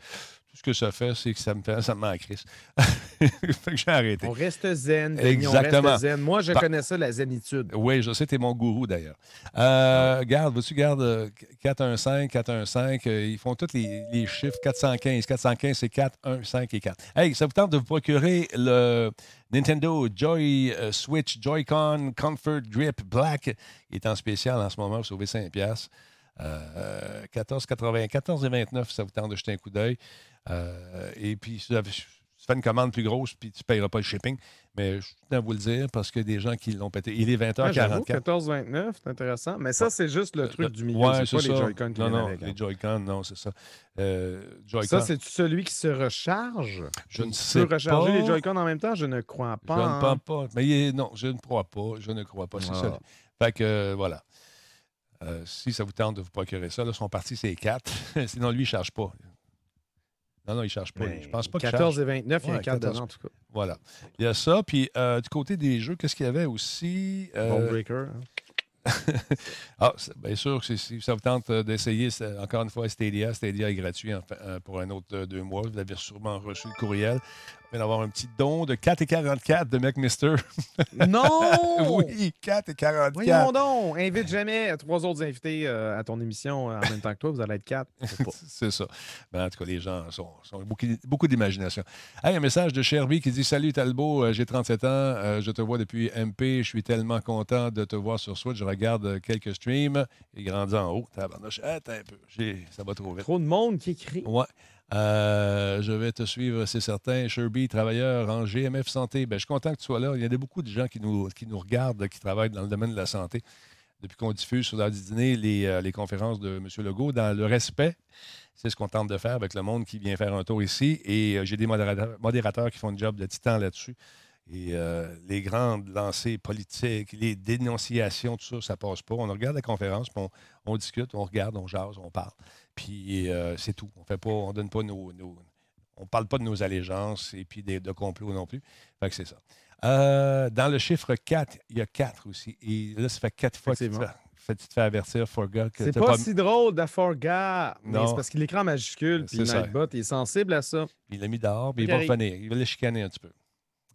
[SPEAKER 1] tout ce que ça fait, c'est que ça me fait, ça me met en crise. fait que j'ai arrêté.
[SPEAKER 2] On reste zen.
[SPEAKER 1] Exactement.
[SPEAKER 2] On reste zen. Moi, je connais ça, la zénitude.
[SPEAKER 1] Oui, je sais, t'es mon gourou d'ailleurs. Euh, Garde, veux-tu garde euh, 415, 415, euh, ils font tous les, les chiffres 415. 415, c'est 4, 1, 5 et 4. Hey, ça vous tente de vous procurer le Nintendo Joy euh, Switch Joy-Con Comfort Grip Black. Il est en spécial en ce moment, vous sauvez 5 piastres. Euh, 14,80, 14,29, ça vous tente de jeter un coup d'œil. Euh, et puis, si tu fais une commande plus grosse puis tu ne payeras pas le shipping. Mais je tiens à vous le dire parce a des gens qui l'ont pété. Il est 20h44.
[SPEAKER 2] 14-29, c'est intéressant. Mais ça, c'est juste le truc du milieu.
[SPEAKER 1] Ouais,
[SPEAKER 2] c'est pas les. Joy-Con qui
[SPEAKER 1] Non, non, les Joy-Con, non, c'est ça. Euh,
[SPEAKER 2] Ça, c'est celui qui se recharge?
[SPEAKER 1] je ne
[SPEAKER 2] Tu
[SPEAKER 1] sais
[SPEAKER 2] peux recharger
[SPEAKER 1] pas.
[SPEAKER 2] les Joy-Con en même temps? Je ne crois
[SPEAKER 1] Je
[SPEAKER 2] pas.
[SPEAKER 1] ne
[SPEAKER 2] hein.
[SPEAKER 1] pense pas. Mais non, je ne crois pas. Je ne crois pas. C'est
[SPEAKER 2] Ah.
[SPEAKER 1] ça. Fait que, euh, voilà. Euh, si ça vous tente de vous procurer ça, là, son parti, c'est 4. Sinon, lui, il ne charge pas. Non, non, il ne charge pas. Je pense pas qu'il
[SPEAKER 2] 14
[SPEAKER 1] charge.
[SPEAKER 2] et 29, il y a un 4
[SPEAKER 1] 14.
[SPEAKER 2] dedans, en tout cas.
[SPEAKER 1] Voilà. Il y a ça. Puis, euh, du côté des jeux, qu'est-ce qu'il y avait aussi? Euh,
[SPEAKER 2] Ball Breaker. hein.
[SPEAKER 1] Ah, bien sûr que si ça vous tente euh, d'essayer, encore une fois, Stadia. Stadia est gratuit en euh, pour un autre deux mois. Vous avez sûrement reçu le courriel. D'avoir un petit don de 4,44 de McMister.
[SPEAKER 2] Non!
[SPEAKER 1] oui, 4,44.
[SPEAKER 2] Voyons donc! Invite jamais trois autres invités euh, à ton émission euh, en même temps que toi. Vous allez être quatre.
[SPEAKER 1] C'est ça. Ben, en tout cas, les gens sont, sont beaucoup, beaucoup d'imagination. Hey, un message de Sherby qui dit Salut Talbot, euh, j'ai 37 ans, euh, je te vois depuis MP, je suis tellement content de te voir sur Switch. Je regarde quelques streams. Il grandit en haut. Attends un peu. Ça va trop vite.
[SPEAKER 2] Trop de monde qui écrit.
[SPEAKER 1] Ouais. Euh, je vais te suivre, c'est certain. Sherby, travailleur en GMF Santé. Ben, je suis content que tu sois là. Il y a beaucoup de gens qui nous, regardent, qui travaillent dans le domaine de la santé. Depuis qu'on diffuse sur l'heure du dîner les, euh, les conférences de M. Legault, dans le respect, c'est ce qu'on tente de faire avec le monde qui vient faire un tour ici. Et euh, j'ai des modérateurs, qui font un job de titan là-dessus. Et les grandes lancées politiques, les dénonciations, tout ça, ça passe pas. On regarde la conférence, on, on discute, on regarde, on jase, on parle. Puis euh, c'est tout. On fait pas, on donne pas nos, nos- on parle pas de nos allégeances et puis des- de complots non plus. Fait que c'est ça. Euh, dans le chiffre 4, il y a 4 aussi. Et là, ça fait 4 fois que tu te fais, fait- tu te fais avertir, Forgot,
[SPEAKER 2] C'est
[SPEAKER 1] t'as
[SPEAKER 2] pas, si drôle de forgot, mais
[SPEAKER 1] Non.
[SPEAKER 2] c'est parce qu'il en majuscule, puis. Nightbot il est sensible à ça.
[SPEAKER 1] Il l'a mis dehors, puis il va revenir. Il va le chicaner un petit peu.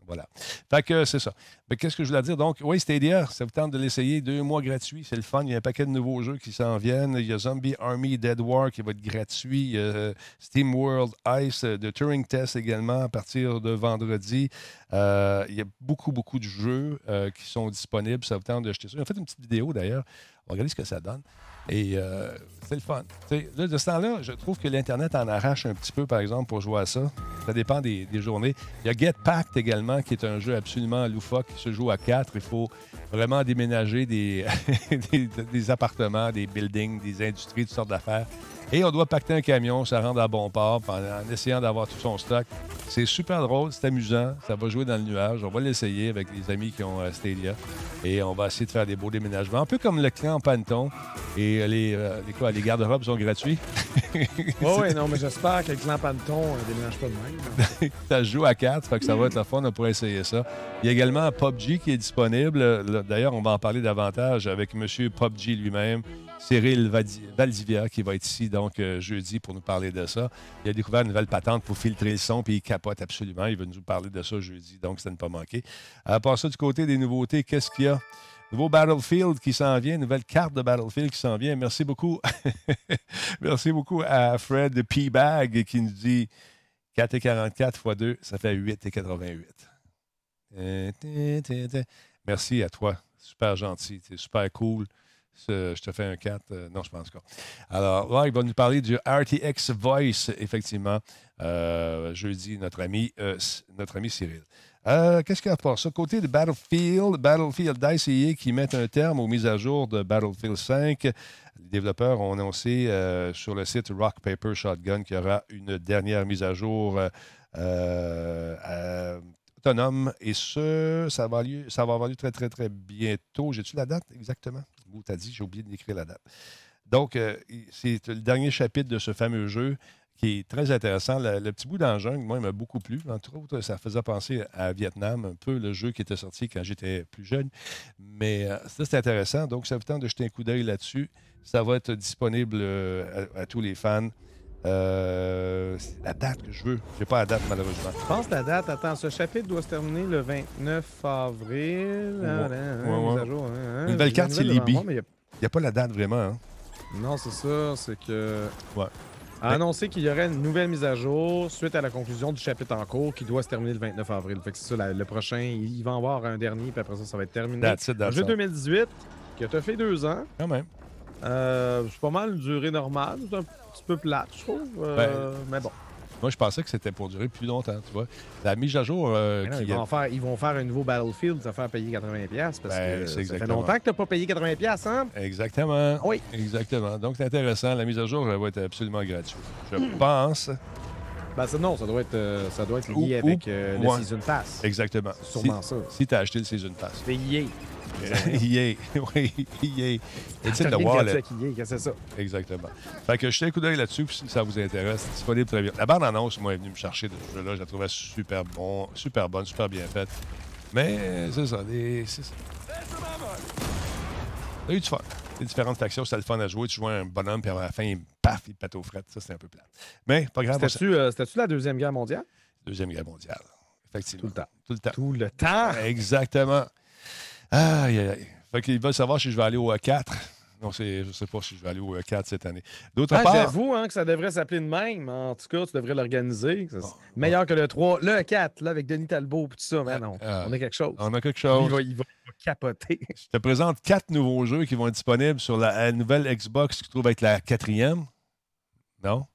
[SPEAKER 1] Voilà. Fait que c'est ça. Qu'est-ce que je voulais dire? Donc, oui, Stadia, ça vous tente de l'essayer. Deux mois gratuits, c'est le fun. Il y a un paquet de nouveaux jeux qui s'en viennent. Il y a Zombie Army Dead War qui va être gratuit. Il y a euh, Steam World Ice euh, de Turing Test également à partir de vendredi. Euh, il y a beaucoup, beaucoup de jeux qui sont disponibles. Ça vous tente de jeter ça. On a fait une petite vidéo d'ailleurs. On ce que ça donne. Et euh, c'est le fun. Là, de ce temps-là, je trouve que l'Internet en arrache un petit peu, par exemple, pour jouer à ça. Ça dépend des, journées. Il y a Get Packed également, qui est un jeu absolument loufoque, qui se joue à quatre. Il faut vraiment déménager des, des appartements, des buildings, des industries, toutes sortes d'affaires. Et on doit pacter un camion, ça rendre à bon port en, essayant d'avoir tout son stock. C'est super drôle, c'est amusant. Ça va jouer dans le nuage. On va l'essayer avec les amis qui ont euh, Stadia. Et on va essayer de faire des beaux déménagements. Un peu comme le clan Panton. Et euh, les, euh, les, quoi, les garde-robes sont gratuits?
[SPEAKER 2] Oui, oui, non, mais j'espère que le clan Panton ne déménage pas de même.
[SPEAKER 1] ça se joue à 4, fait que ça va être le fun, on pourrait essayer ça. Il y a également PUBG qui est disponible. D'ailleurs, on va en parler davantage avec M. PUBG lui-même, Cyril Valdivia, qui va être ici donc euh, jeudi pour nous parler de ça. Il a découvert une nouvelle patente pour filtrer le son, puis il capote absolument. Il va nous parler de ça jeudi, donc ça ne pas manquer. À part ça, du côté des nouveautés, qu'est-ce qu'il y a? Nouveau Battlefield qui s'en vient, nouvelle carte de Battlefield qui s'en vient. Merci beaucoup. Merci beaucoup à Fred de P-Bag qui nous dit 4 et 44 x 2, ça fait 8 et 88. Euh, tin, tin, tin. Merci à toi. Super gentil. C'est super cool. Je te fais un 4. euh, non, je pense pas. Alors, là, il va nous parler du RTX Voice, effectivement. Euh, jeudi, notre ami, euh, notre ami Cyril. Qu'est-ce qu'il y a pour ça? Côté de Battlefield, Battlefield DICE qui mettent un terme aux mises à jour de Battlefield 5. Les développeurs ont annoncé sur le site Rock Paper Shotgun qu'il y aura une dernière mise à jour autonome. Et ça va, ça va avoir lieu très, très, très bientôt. J'ai-tu la date exactement? T'as dit? J'ai oublié d'écrire la date. Donc, euh, c'est le dernier chapitre de ce fameux jeu qui est très intéressant. Le, petit bout dans moi, il m'a beaucoup plu. Entre autres, ça faisait penser à Vietnam, un peu le jeu qui était sorti quand j'étais plus jeune. Mais euh, ça, c'est intéressant. Donc, ça vous tente de jeter un coup d'œil là-dessus. Ça va être disponible euh, à tous les fans. Euh, c'est la date que je veux. Je n'ai pas la date, malheureusement.
[SPEAKER 2] Je pense que la date, attends, ce chapitre doit se terminer le 29 avril. Ah,
[SPEAKER 1] Ouais.
[SPEAKER 2] hein,
[SPEAKER 1] Ouais,
[SPEAKER 2] jour, hein, hein.
[SPEAKER 1] Une
[SPEAKER 2] J'ai
[SPEAKER 1] carte, c'est Libye.
[SPEAKER 2] il a-
[SPEAKER 1] n'y a pas la date vraiment. hein?
[SPEAKER 2] Non, c'est ça, c'est que.
[SPEAKER 1] Ouais.
[SPEAKER 2] A annoncé qu'il y aurait une nouvelle mise à jour suite à la conclusion du chapitre en cours qui doit se terminer le 29 avril. Fait que c'est ça, la- le prochain, il va en avoir un dernier, puis après ça, ça va être terminé.
[SPEAKER 1] That's it, that's
[SPEAKER 2] jeu
[SPEAKER 1] all.
[SPEAKER 2] 2018 qui a fait deux ans.
[SPEAKER 1] Quand même.
[SPEAKER 2] Euh, c'est pas mal une durée normale. C'est un petit peu plate, je trouve. Euh, mais bon.
[SPEAKER 1] Moi, je pensais que c'était pour durer plus longtemps, tu vois. La mise à jour euh,
[SPEAKER 2] Mais non,
[SPEAKER 1] qui
[SPEAKER 2] ils, vont faire, ils vont faire un nouveau Battlefield, ça faire payer 80$ parce
[SPEAKER 1] Ben,
[SPEAKER 2] que ça fait longtemps que tu n'as pas payé 80$, hein?
[SPEAKER 1] Exactement.
[SPEAKER 2] Oui.
[SPEAKER 1] Exactement. Donc, c'est intéressant. La mise à jour elle va être absolument gratuite. Je pense.
[SPEAKER 2] Ben, ça, non, ça doit être, euh, ça doit être
[SPEAKER 1] Ou-
[SPEAKER 2] lié
[SPEAKER 1] ou-
[SPEAKER 2] avec euh, le
[SPEAKER 1] ouais.
[SPEAKER 2] Season Pass.
[SPEAKER 1] Exactement.
[SPEAKER 2] C'est sûrement
[SPEAKER 1] si,
[SPEAKER 2] ça.
[SPEAKER 1] Si tu as acheté le Season Pass.
[SPEAKER 2] C'est EA.
[SPEAKER 1] EA. Oui, EA.
[SPEAKER 2] T'as de
[SPEAKER 1] wallet.
[SPEAKER 2] c'est ça?
[SPEAKER 1] Exactement. Fait que jetez un coup d'œil là-dessus, si ça vous intéresse, c'est disponible très bien. La bande-annonce, moi, est venue me chercher de ce jeu-là. Je la trouvais super bon, super bonne, super bien faite. Mais euh, c'est ça, des. c'est ça. Il y a eu du fun. Les différentes factions, c'était le fun à jouer. Tu jouais un bonhomme, puis à la fin, il, paf, il pète aux frettes. Ça, c'était un peu plat. Mais pas grave,
[SPEAKER 2] C'était-tu euh, c'était-tu la Deuxième Guerre mondiale?
[SPEAKER 1] Deuxième Guerre mondiale. Effectivement.
[SPEAKER 2] Tout le temps.
[SPEAKER 1] Tout le temps.
[SPEAKER 2] Tout le temps!
[SPEAKER 1] Exactement. Aïe, aïe, aïe. Fait qu'ils veulent savoir si je vais aller au E4. Non, c'est, je ne sais pas si je vais aller au E4 cette année. D'autre
[SPEAKER 2] Ah,
[SPEAKER 1] part,
[SPEAKER 2] J'avoue hein, que ça devrait s'appeler de même. En tout cas, tu devrais l'organiser.
[SPEAKER 1] Bon,
[SPEAKER 2] Meilleur que le 3. Le 4, là, avec Denis Talbot et tout ça. Mais non,
[SPEAKER 1] Ah,
[SPEAKER 2] on a quelque chose.
[SPEAKER 1] on a quelque
[SPEAKER 2] il,
[SPEAKER 1] chose.
[SPEAKER 2] va, il va capoter.
[SPEAKER 1] Je te présente quatre nouveaux jeux qui vont être disponibles sur la, la nouvelle Xbox qui se trouve être la quatrième. Non?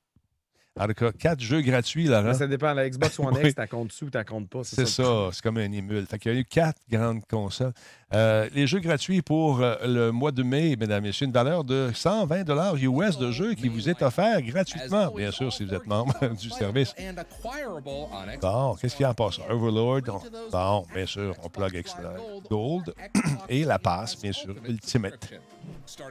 [SPEAKER 1] En tout cas, quatre jeux gratuits, Laurent.
[SPEAKER 2] Mais ça dépend. La Xbox One. X, t'as compte dessus ou t'as compte pas.
[SPEAKER 1] C'est ça, c'est comme un émule. Fait qu'il y a eu quatre grandes consoles. Euh, les jeux gratuits pour euh, le mois de mai, mesdames et messieurs, une valeur de 120 US de jeu qui vous est offert gratuitement, bien sûr, si vous êtes membre du service. Bon, qu'est-ce qu'il y a en passe? Overlord, on- bon, bien sûr, on plug Extra Gold et la passe, bien sûr, Ultimate.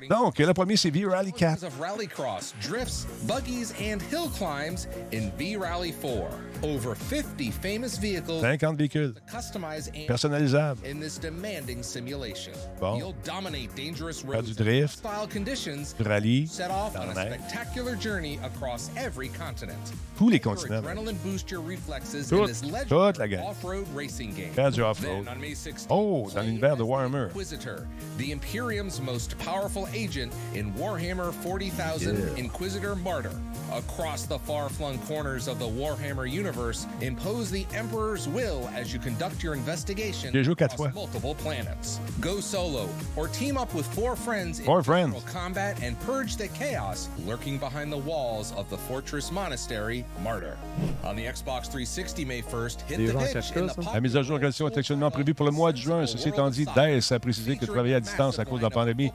[SPEAKER 1] Donc, le premier, c'est V-Rally 4.
[SPEAKER 5] of rallycross, drifts, buggies, and hill climbs in V Rally 4. Over 50 famous vehicles
[SPEAKER 1] 50 véhicules
[SPEAKER 5] customized and
[SPEAKER 1] personnalisables.
[SPEAKER 5] in this demanding simulation.
[SPEAKER 1] Bon.
[SPEAKER 5] You'll dominate dangerous
[SPEAKER 1] Faire
[SPEAKER 5] roads
[SPEAKER 1] du drift.
[SPEAKER 5] style conditions.
[SPEAKER 1] Du rallye,
[SPEAKER 5] Set off on a spectacular journey across every continent.
[SPEAKER 1] tous les continents.
[SPEAKER 5] adrenaline boost your reflexes
[SPEAKER 1] Tout-
[SPEAKER 5] in this
[SPEAKER 1] toute la gang.
[SPEAKER 5] off-road racing game.
[SPEAKER 1] Faire du off-road.
[SPEAKER 5] Then on May 16th,
[SPEAKER 1] Oh, dans l'univers de Warhammer.
[SPEAKER 5] Inquisitor, the Imperium's most powerful agent in Warhammer 40,000 Inquisitor Martyr. Across the far-flung corners of the Warhammer universe, impose the Emperor's will as you conduct your investigation across
[SPEAKER 1] fois.
[SPEAKER 5] multiple planets. Go solo or team up with four friends in
[SPEAKER 1] Four friends.
[SPEAKER 5] virtual combat and purge the chaos lurking behind the walls of the Fortress Monastery Martyr. On the Xbox 360 May 1st, hit
[SPEAKER 2] Les
[SPEAKER 5] the
[SPEAKER 2] cachent
[SPEAKER 5] in the
[SPEAKER 2] ça?
[SPEAKER 1] La mise à jour organisation est actuellement prévue pour le mois de juin. Ceci étant dit, DICE a précisé que travailler à distance à cause de la pandémie.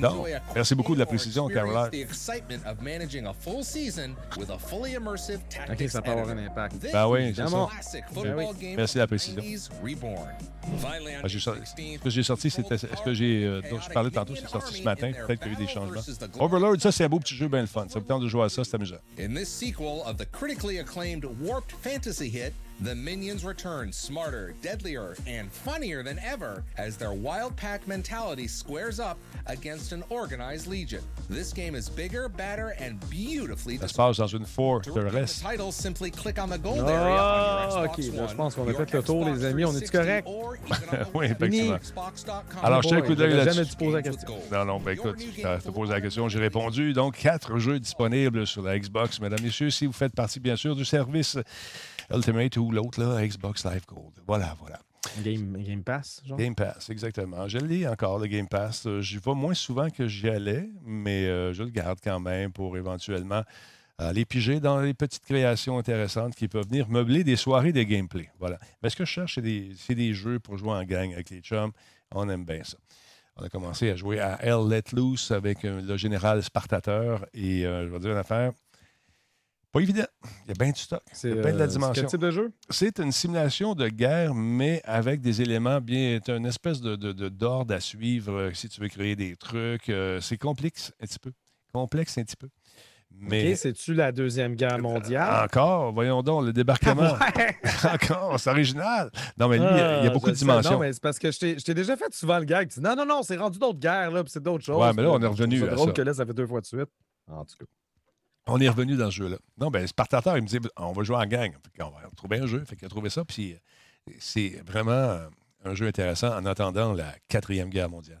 [SPEAKER 5] Donc,
[SPEAKER 1] merci beaucoup de la précision, Caroline.
[SPEAKER 2] Ok, ça peut avoir un impact.
[SPEAKER 1] Ben oui, c'est
[SPEAKER 2] Évidemment.
[SPEAKER 1] Ben oui. Merci de la précision. Ah, j'ai sorti- Ce que j'ai sorti, c'était ce que j'ai euh, dont je parlais tantôt, c'est sorti ce matin. Peut-être qu'il y a eu des changements. Overlord, ça, c'est un beau petit jeu bien le fun. Ça vous tente de jouer à ça, c'est amusant.
[SPEAKER 5] In this sequel of the critically acclaimed warped fantasy hit, the minions return smarter, deadlier, and funnier than ever as their wild pack mentality squares up against an organized legion. This game is bigger, badder, and beautifully
[SPEAKER 1] Ça se passe dans une four
[SPEAKER 5] the
[SPEAKER 1] reste.
[SPEAKER 5] title, simply click on the gold
[SPEAKER 2] Ah,
[SPEAKER 5] area on your
[SPEAKER 2] ok, là, je pense qu'on a fait le tour, les amis. On est-tu
[SPEAKER 5] 360,
[SPEAKER 2] correct?
[SPEAKER 1] Oui, effectivement. Alors, un
[SPEAKER 2] boy,
[SPEAKER 1] coup d'œil là-dessus.
[SPEAKER 2] jamais dû poser la question.
[SPEAKER 1] Non, non, ben écoute, as
[SPEAKER 5] for
[SPEAKER 1] posé la question, j'ai répondu. Donc, quatre jeux disponibles sur la Xbox, mesdames et messieurs, si vous faites partie, bien sûr, du service Ultimate ou l'autre, là, Xbox Live Gold. Voilà, voilà.
[SPEAKER 2] Game, Game Pass, genre?
[SPEAKER 1] Game Pass, exactement. Je l'ai encore, le Game Pass. Euh, J'y vais moins souvent que j'y allais, mais euh, je le garde quand même pour éventuellement aller piger dans les petites créations intéressantes qui peuvent venir meubler des soirées de gameplay. Voilà. Mais ce que je cherche, c'est des, jeux pour jouer en gang avec les chums. On aime bien ça. On a commencé à jouer à Hell Let Loose avec euh, le général Spartateur et euh, je vais dire une affaire. Pas évident. Il y a bien du stock.
[SPEAKER 2] C'est
[SPEAKER 1] bien de la
[SPEAKER 2] euh, c'est
[SPEAKER 1] dimension.
[SPEAKER 2] quel type de jeu?
[SPEAKER 1] C'est une simulation de guerre, mais avec des éléments bien. C'est une espèce de, d'ordre à suivre euh, si tu veux créer des trucs. euh, c'est complexe un petit peu. Complexe un petit peu. Mais
[SPEAKER 2] c'est-tu la Deuxième Guerre mondiale?
[SPEAKER 1] encore, voyons donc, le débarquement.
[SPEAKER 2] Ah ouais!
[SPEAKER 1] encore, c'est original. Non, mais lui, il y a- il y a
[SPEAKER 2] Ah,
[SPEAKER 1] beaucoup de
[SPEAKER 2] sais.
[SPEAKER 1] dimensions.
[SPEAKER 2] Non, mais c'est parce que je t'ai déjà fait souvent le gag. Non, non, non, c'est rendu d'autres guerres, là, puis c'est d'autres choses.
[SPEAKER 1] Ouais, mais là, on est revenu à
[SPEAKER 2] drôle
[SPEAKER 1] ça.
[SPEAKER 2] que là, ça fait deux fois de suite. En tout cas.
[SPEAKER 1] On est revenu dans ce jeu-là. Non, ben, Spartateur, il me dit on va jouer en gang. Qu'on va trouver un jeu. Fait qu'il a trouvé ça. Puis euh, c'est vraiment euh, un jeu intéressant en attendant la quatrième guerre mondiale.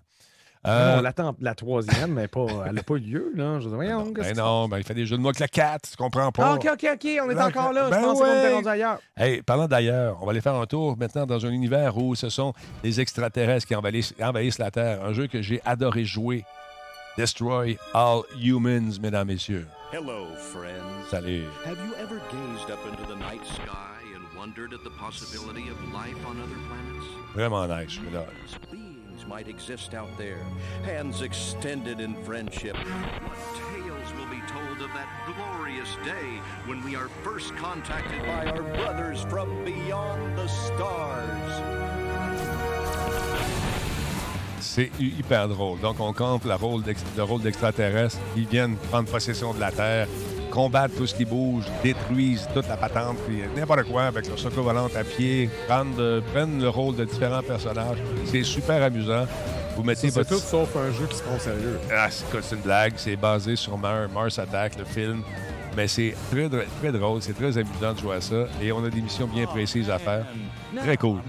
[SPEAKER 1] Euh,
[SPEAKER 2] on l'attend la troisième, mais pas, elle n'a pas eu lieu. Là. Je dis, voyons,
[SPEAKER 1] ben
[SPEAKER 2] qu'est-ce que
[SPEAKER 1] non, ben, il fait des jeux de mots avec la 4, tu comprends pas.
[SPEAKER 2] Ah, OK, OK, OK, on est
[SPEAKER 1] Ben,
[SPEAKER 2] encore là.
[SPEAKER 1] ben
[SPEAKER 2] je qu'on était
[SPEAKER 1] ouais.
[SPEAKER 2] rendu ailleurs.
[SPEAKER 1] Hey, parlant d'ailleurs, on va aller faire un tour maintenant dans un univers où ce sont les extraterrestres qui envahissent, envahissent la Terre. Un jeu que j'ai adoré jouer. Destroy All Humans, mesdames, messieurs.
[SPEAKER 6] Hello, friends.
[SPEAKER 1] Salut.
[SPEAKER 6] Have you ever gazed up into the night sky and wondered at the possibility of life on other planets?
[SPEAKER 1] Vraiment nice, celui-là.
[SPEAKER 6] Beings might exist out there, hands extended in friendship. What tales will be told of that glorious day when we are first contacted by our brothers from beyond the stars?
[SPEAKER 1] C'est hy- hyper drôle. Donc, on campe le rôle d'ex- le rôle d'extraterrestres. Ils viennent prendre possession de la Terre, combattre tout ce qui bouge, détruisent toute la patente, puis n'importe quoi avec leur secours volante à pied, euh, prennent le rôle de différents personnages. C'est super amusant. Vous mettez
[SPEAKER 2] C'est
[SPEAKER 1] votre...
[SPEAKER 2] tout sauf un jeu qui se prend sérieux.
[SPEAKER 1] Ah, c'est une blague. C'est basé sur Mar- Mars Attack, le film. Mais c'est très, très drôle. C'est très amusant de jouer à ça. Et on a des missions bien précises à faire. Très cool.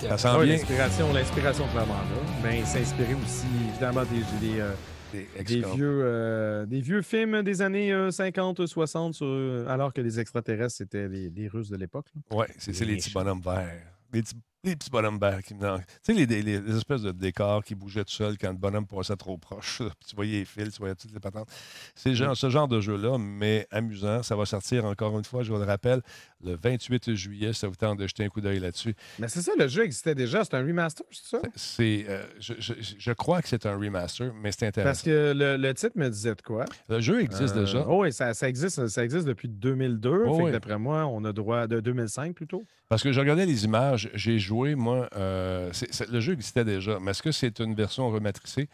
[SPEAKER 1] Ça sent
[SPEAKER 2] oui,
[SPEAKER 1] bien.
[SPEAKER 2] l'inspiration, l'inspiration clairement là. Mais il s'inspirait aussi évidemment des, des, euh, des vieux, euh, des vieux films des années euh, 50, 60, sur, euh, alors que les extraterrestres c'était les, les Russes de l'époque.
[SPEAKER 1] Ouais, c'est
[SPEAKER 2] Les
[SPEAKER 1] les petits bonhommes verts. Les petits, les petits bonhommes verts qui me Tu sais, les, les- les espèces de décors qui bougeaient tout seuls quand le bonhomme passait trop proche. là, puis tu voyais les fils, tu voyais toutes les patentes. C'est genre, ce genre de jeu-là, mais amusant. Ça va sortir encore une fois, je vous le rappelle, le 28 juillet. Ça vous tente de jeter un coup d'œil là-dessus.
[SPEAKER 2] Mais c'est ça, le jeu existait déjà. C'est un remaster, c'est ça?
[SPEAKER 1] C'est, euh, je, je- je crois que c'est un remaster, mais c'est
[SPEAKER 2] Parce
[SPEAKER 1] intéressant.
[SPEAKER 2] que le, le titre me disait de quoi?
[SPEAKER 1] Le jeu existe
[SPEAKER 2] Euh,
[SPEAKER 1] déjà.
[SPEAKER 2] Oh oui, ça, ça existe, ça existe depuis 2002.
[SPEAKER 1] Oh
[SPEAKER 2] fait que
[SPEAKER 1] oui.
[SPEAKER 2] D'après moi, on a droit de 2005 plutôt.
[SPEAKER 1] Parce que je regardais les images, j'ai joué, moi, euh, le jeu existait déjà, mais est-ce que c'est une version rematricée?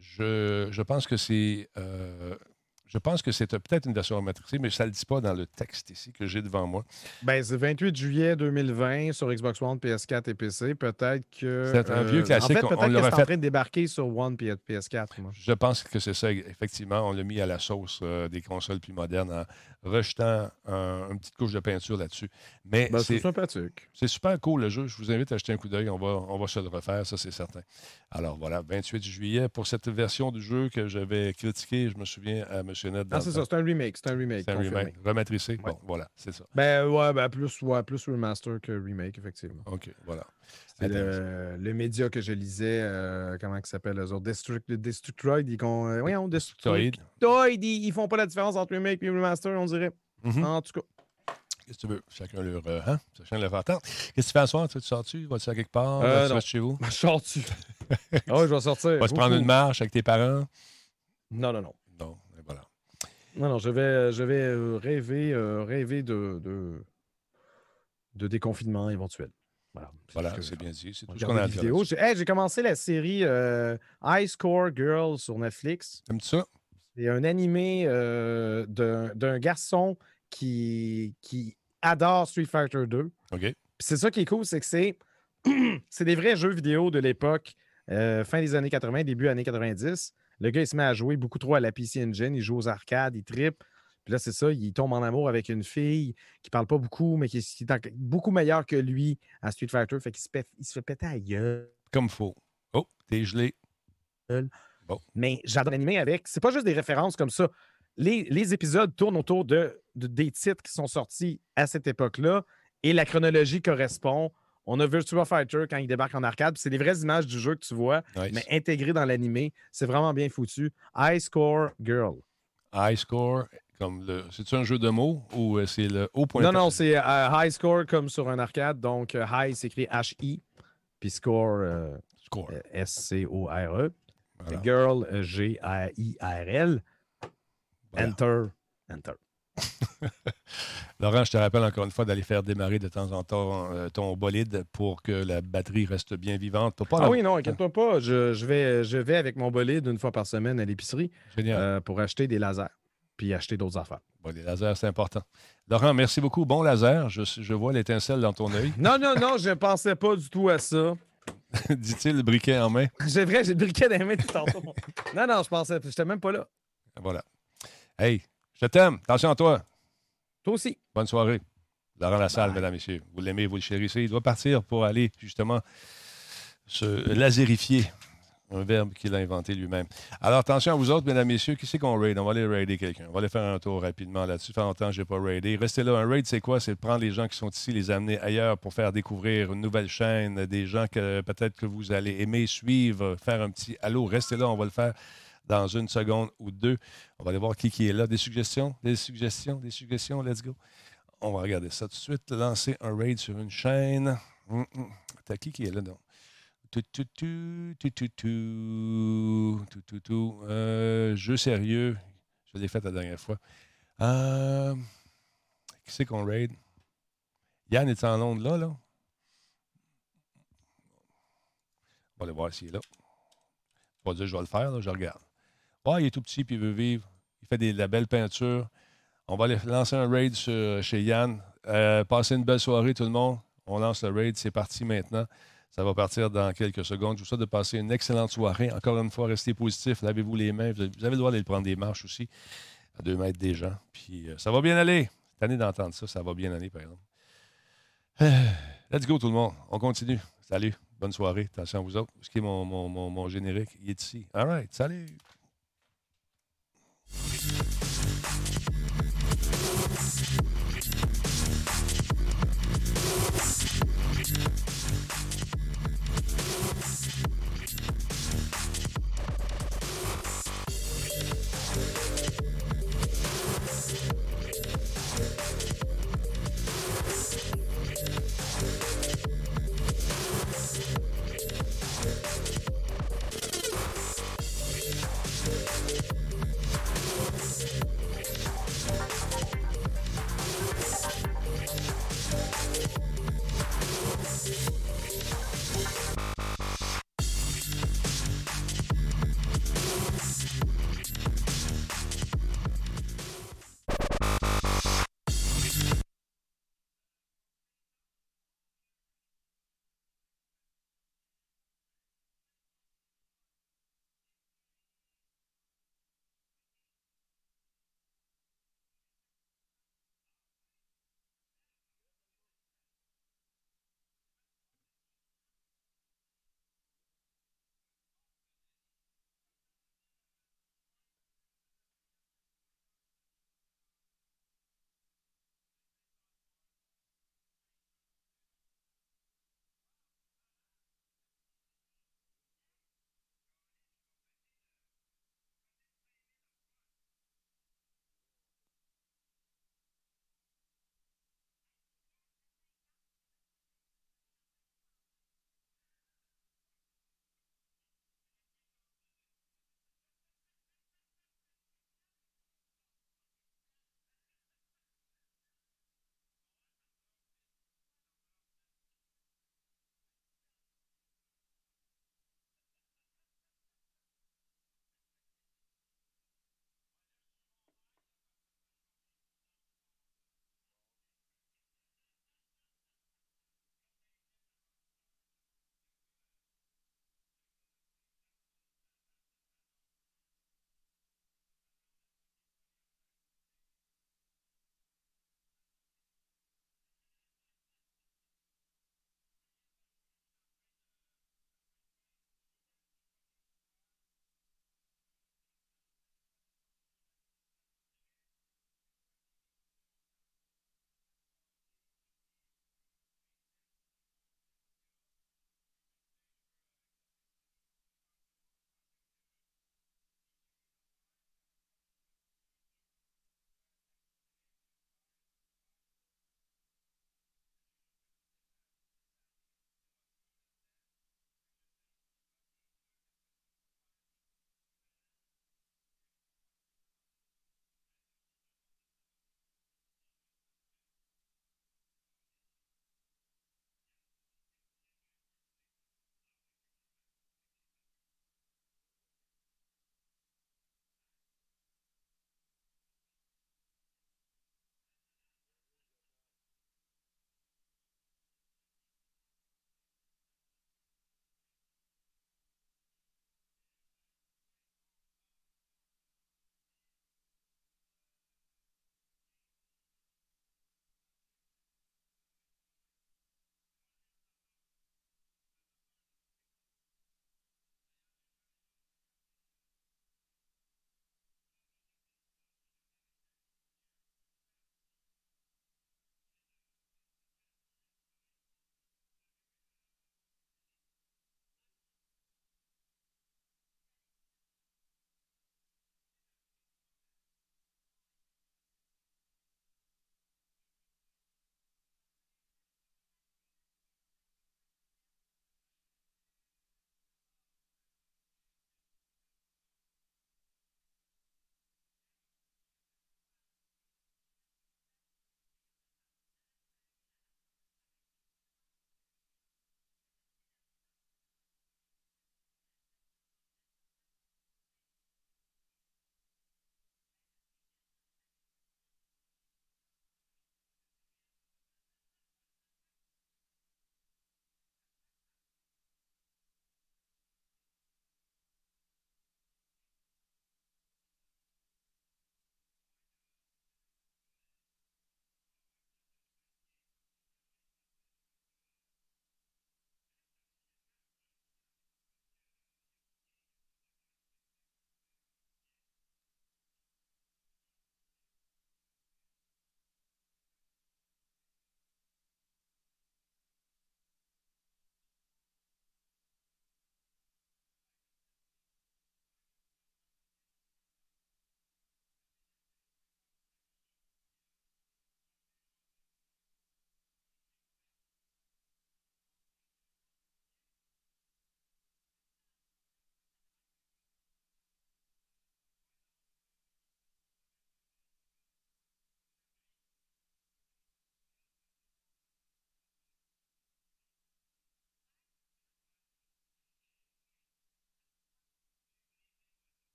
[SPEAKER 1] Je, je pense que c'est. euh, je pense que c'est euh, peut-être une version rematricée, mais ça ne le dit pas dans le texte ici que j'ai devant moi.
[SPEAKER 2] Ben, c'est 28 juillet 2020 sur Xbox One, PS4 et PC. Peut-être que.
[SPEAKER 1] C'est un vieux classique,
[SPEAKER 2] En fait, peut-être que c'est
[SPEAKER 1] fait-
[SPEAKER 2] en train de débarquer sur One et PS4. Moi.
[SPEAKER 1] Je pense que c'est ça, effectivement. On l'a mis à la sauce euh, des consoles plus modernes en rejetant un- une petite couche de peinture là-dessus. Mais
[SPEAKER 2] Ben,
[SPEAKER 1] c'est
[SPEAKER 2] c'est sympathique.
[SPEAKER 1] C'est super cool le jeu. Je vous invite à jeter un coup d'œil. On va, on va se le refaire, ça c'est certain. Alors voilà, 28 juillet pour cette version du jeu que j'avais critiquée, je me souviens à M. Dans
[SPEAKER 2] Ah, c'est ça, c'est un remake. C'est un remake.
[SPEAKER 1] C'est un
[SPEAKER 2] confirmé.
[SPEAKER 1] remake. Rematricé.
[SPEAKER 2] Ouais.
[SPEAKER 1] Bon, voilà, c'est ça.
[SPEAKER 2] Ben ouais, ben plus, ouais, plus remaster que remake, effectivement.
[SPEAKER 1] OK, voilà.
[SPEAKER 2] Le, le média que je lisais, euh, comment il s'appelle, eux autres? Destruct, Destructoid, ils euh, voyons,
[SPEAKER 1] Destructoid.
[SPEAKER 2] Destructoid, ils, ils font pas la différence entre remake et remaster, on dirait.
[SPEAKER 1] Mhm.
[SPEAKER 2] En tout cas.
[SPEAKER 1] Qu'est-ce que tu veux? Chacun leur, euh, hein? Chacun leur attente. Qu'est-ce que tu fais à soir? Tu sors-tu? Vas-tu à quelque part?
[SPEAKER 2] Euh,
[SPEAKER 1] tu
[SPEAKER 2] non.
[SPEAKER 1] restes chez vous?
[SPEAKER 2] Je sors dessus. Ah ouais, je vais sortir.
[SPEAKER 1] Vas-tu prendre une marche avec tes parents?
[SPEAKER 2] Non, non, non.
[SPEAKER 1] Non, voilà.
[SPEAKER 2] Non, non, je vais, je vais euh, rêver, euh, rêver de, de, de déconfinement éventuel. Voilà, ce
[SPEAKER 1] c'est bien dit. C'est tout ce qu'on a là-dessus.
[SPEAKER 2] J'ai hey, commencé la série euh, High Score Girl sur Netflix.
[SPEAKER 1] Aimes-tu ça?
[SPEAKER 2] C'est un animé euh, d'un garçon qui, qui adore Street Fighter 2.
[SPEAKER 1] OK.
[SPEAKER 2] C'est ça qui est cool, c'est que c'est c'est des vrais jeux vidéo de l'époque, euh, fin des années 80, début années 90. Le gars, il se met à jouer beaucoup trop à la PC Engine, il joue aux arcades, il tripe. Puis là, c'est ça, il tombe en amour avec une fille qui parle pas beaucoup, mais qui, est- qui est en- beaucoup meilleure que lui à Street Fighter. Fait qu'il se, il se fait péter à gueule.
[SPEAKER 1] Comme faut. Oh, t'es gelé.
[SPEAKER 2] Mais j'adore l'animé avec. C'est pas juste des références comme ça. Les, les épisodes tournent autour de, de- des titres qui sont sortis à cette époque-là et la chronologie correspond. On a Virtua Fighter quand il débarque en arcade. C'est des vraies images du jeu que tu vois,
[SPEAKER 1] Nice.
[SPEAKER 2] mais intégrées dans l'animé. C'est vraiment bien foutu. High Score Girl.
[SPEAKER 1] High score, comme le. C'est-tu un jeu de mots ou euh, c'est le haut point
[SPEAKER 2] Non, non, c'est euh, High Score comme sur un arcade. Donc, euh, High, c'est écrit H-I. Puis Score, euh,
[SPEAKER 1] Score.
[SPEAKER 2] S-C-O-R-E.
[SPEAKER 1] Voilà.
[SPEAKER 2] Girl, G-A-I-R-L.
[SPEAKER 1] Voilà.
[SPEAKER 2] Enter. Enter.
[SPEAKER 1] Laurent, je te rappelle encore une fois d'aller faire démarrer de temps en temps euh, ton bolide pour que la batterie reste bien vivante. Pas
[SPEAKER 2] Ah
[SPEAKER 1] la-
[SPEAKER 2] oui, non, inquiète-toi pas. Je, je vais, je vais avec mon bolide une fois par semaine à l'épicerie euh, pour acheter des lasers puis acheter d'autres affaires.
[SPEAKER 1] Bon, les lasers, c'est important. Laurent, merci beaucoup. Bon laser. Je, je vois l'étincelle dans ton œil.
[SPEAKER 2] Non, non, non, je pensais pas du tout à ça.
[SPEAKER 1] Dit-il, le briquet en main.
[SPEAKER 2] J'ai vrai, j'ai le briquet dans les mains tout tantôt. Non, non, je pensais, j'étais même pas là.
[SPEAKER 1] Voilà. Hey, je t'aime. Attention à toi.
[SPEAKER 2] Toi aussi.
[SPEAKER 1] Bonne soirée. Laurent Lassalle, mesdames, messieurs. Vous l'aimez, vous le chérissez. Il doit partir pour aller, justement, se laserifier. Un verbe qu'il a inventé lui-même. Alors, attention à vous autres, mesdames, messieurs. Qui c'est qu'on raid? On va aller raider quelqu'un. On va aller faire un tour rapidement là-dessus. Ça fait longtemps que je n'ai pas raidé. Restez là. Un raid, c'est quoi? C'est prendre les gens qui sont ici, les amener ailleurs pour faire découvrir une nouvelle chaîne, des gens que peut-être que vous allez aimer suivre, faire un petit allô. Restez là, on va le faire dans une seconde ou deux. On va aller voir qui, qui est là. Des suggestions, des suggestions, des suggestions? Let's go. On va regarder ça tout de suite. Lancer un raid sur une chaîne. Hum, hum. T'as qui qui est là, donc? Euh, jeu sérieux. Je l'ai fait la dernière fois. Euh, qui c'est qu'on raid? Yann est en onde là, là? On va aller voir s'il est là. Pas dire que je vais le faire, là, je regarde. Il est tout petit puis il veut vivre. Il fait de la belle peinture. On va lancer un raid chez Yann. Euh, passez une belle soirée, tout le monde. On lance le raid. C'est parti maintenant. Ça va partir dans quelques secondes. Je vous souhaite de passer une excellente soirée. Encore une fois, restez positifs. Lavez-vous les mains. Vous avez le droit d'aller prendre des marches aussi, à deux mètres des gens. Puis euh, ça va bien aller. Cette année d'entendre ça, ça va bien aller, par exemple. Let's go, tout le monde. On continue. Salut. Bonne soirée. Attention à vous autres. Ce qui est mon, mon, mon, mon générique, il est ici. All right. Salut.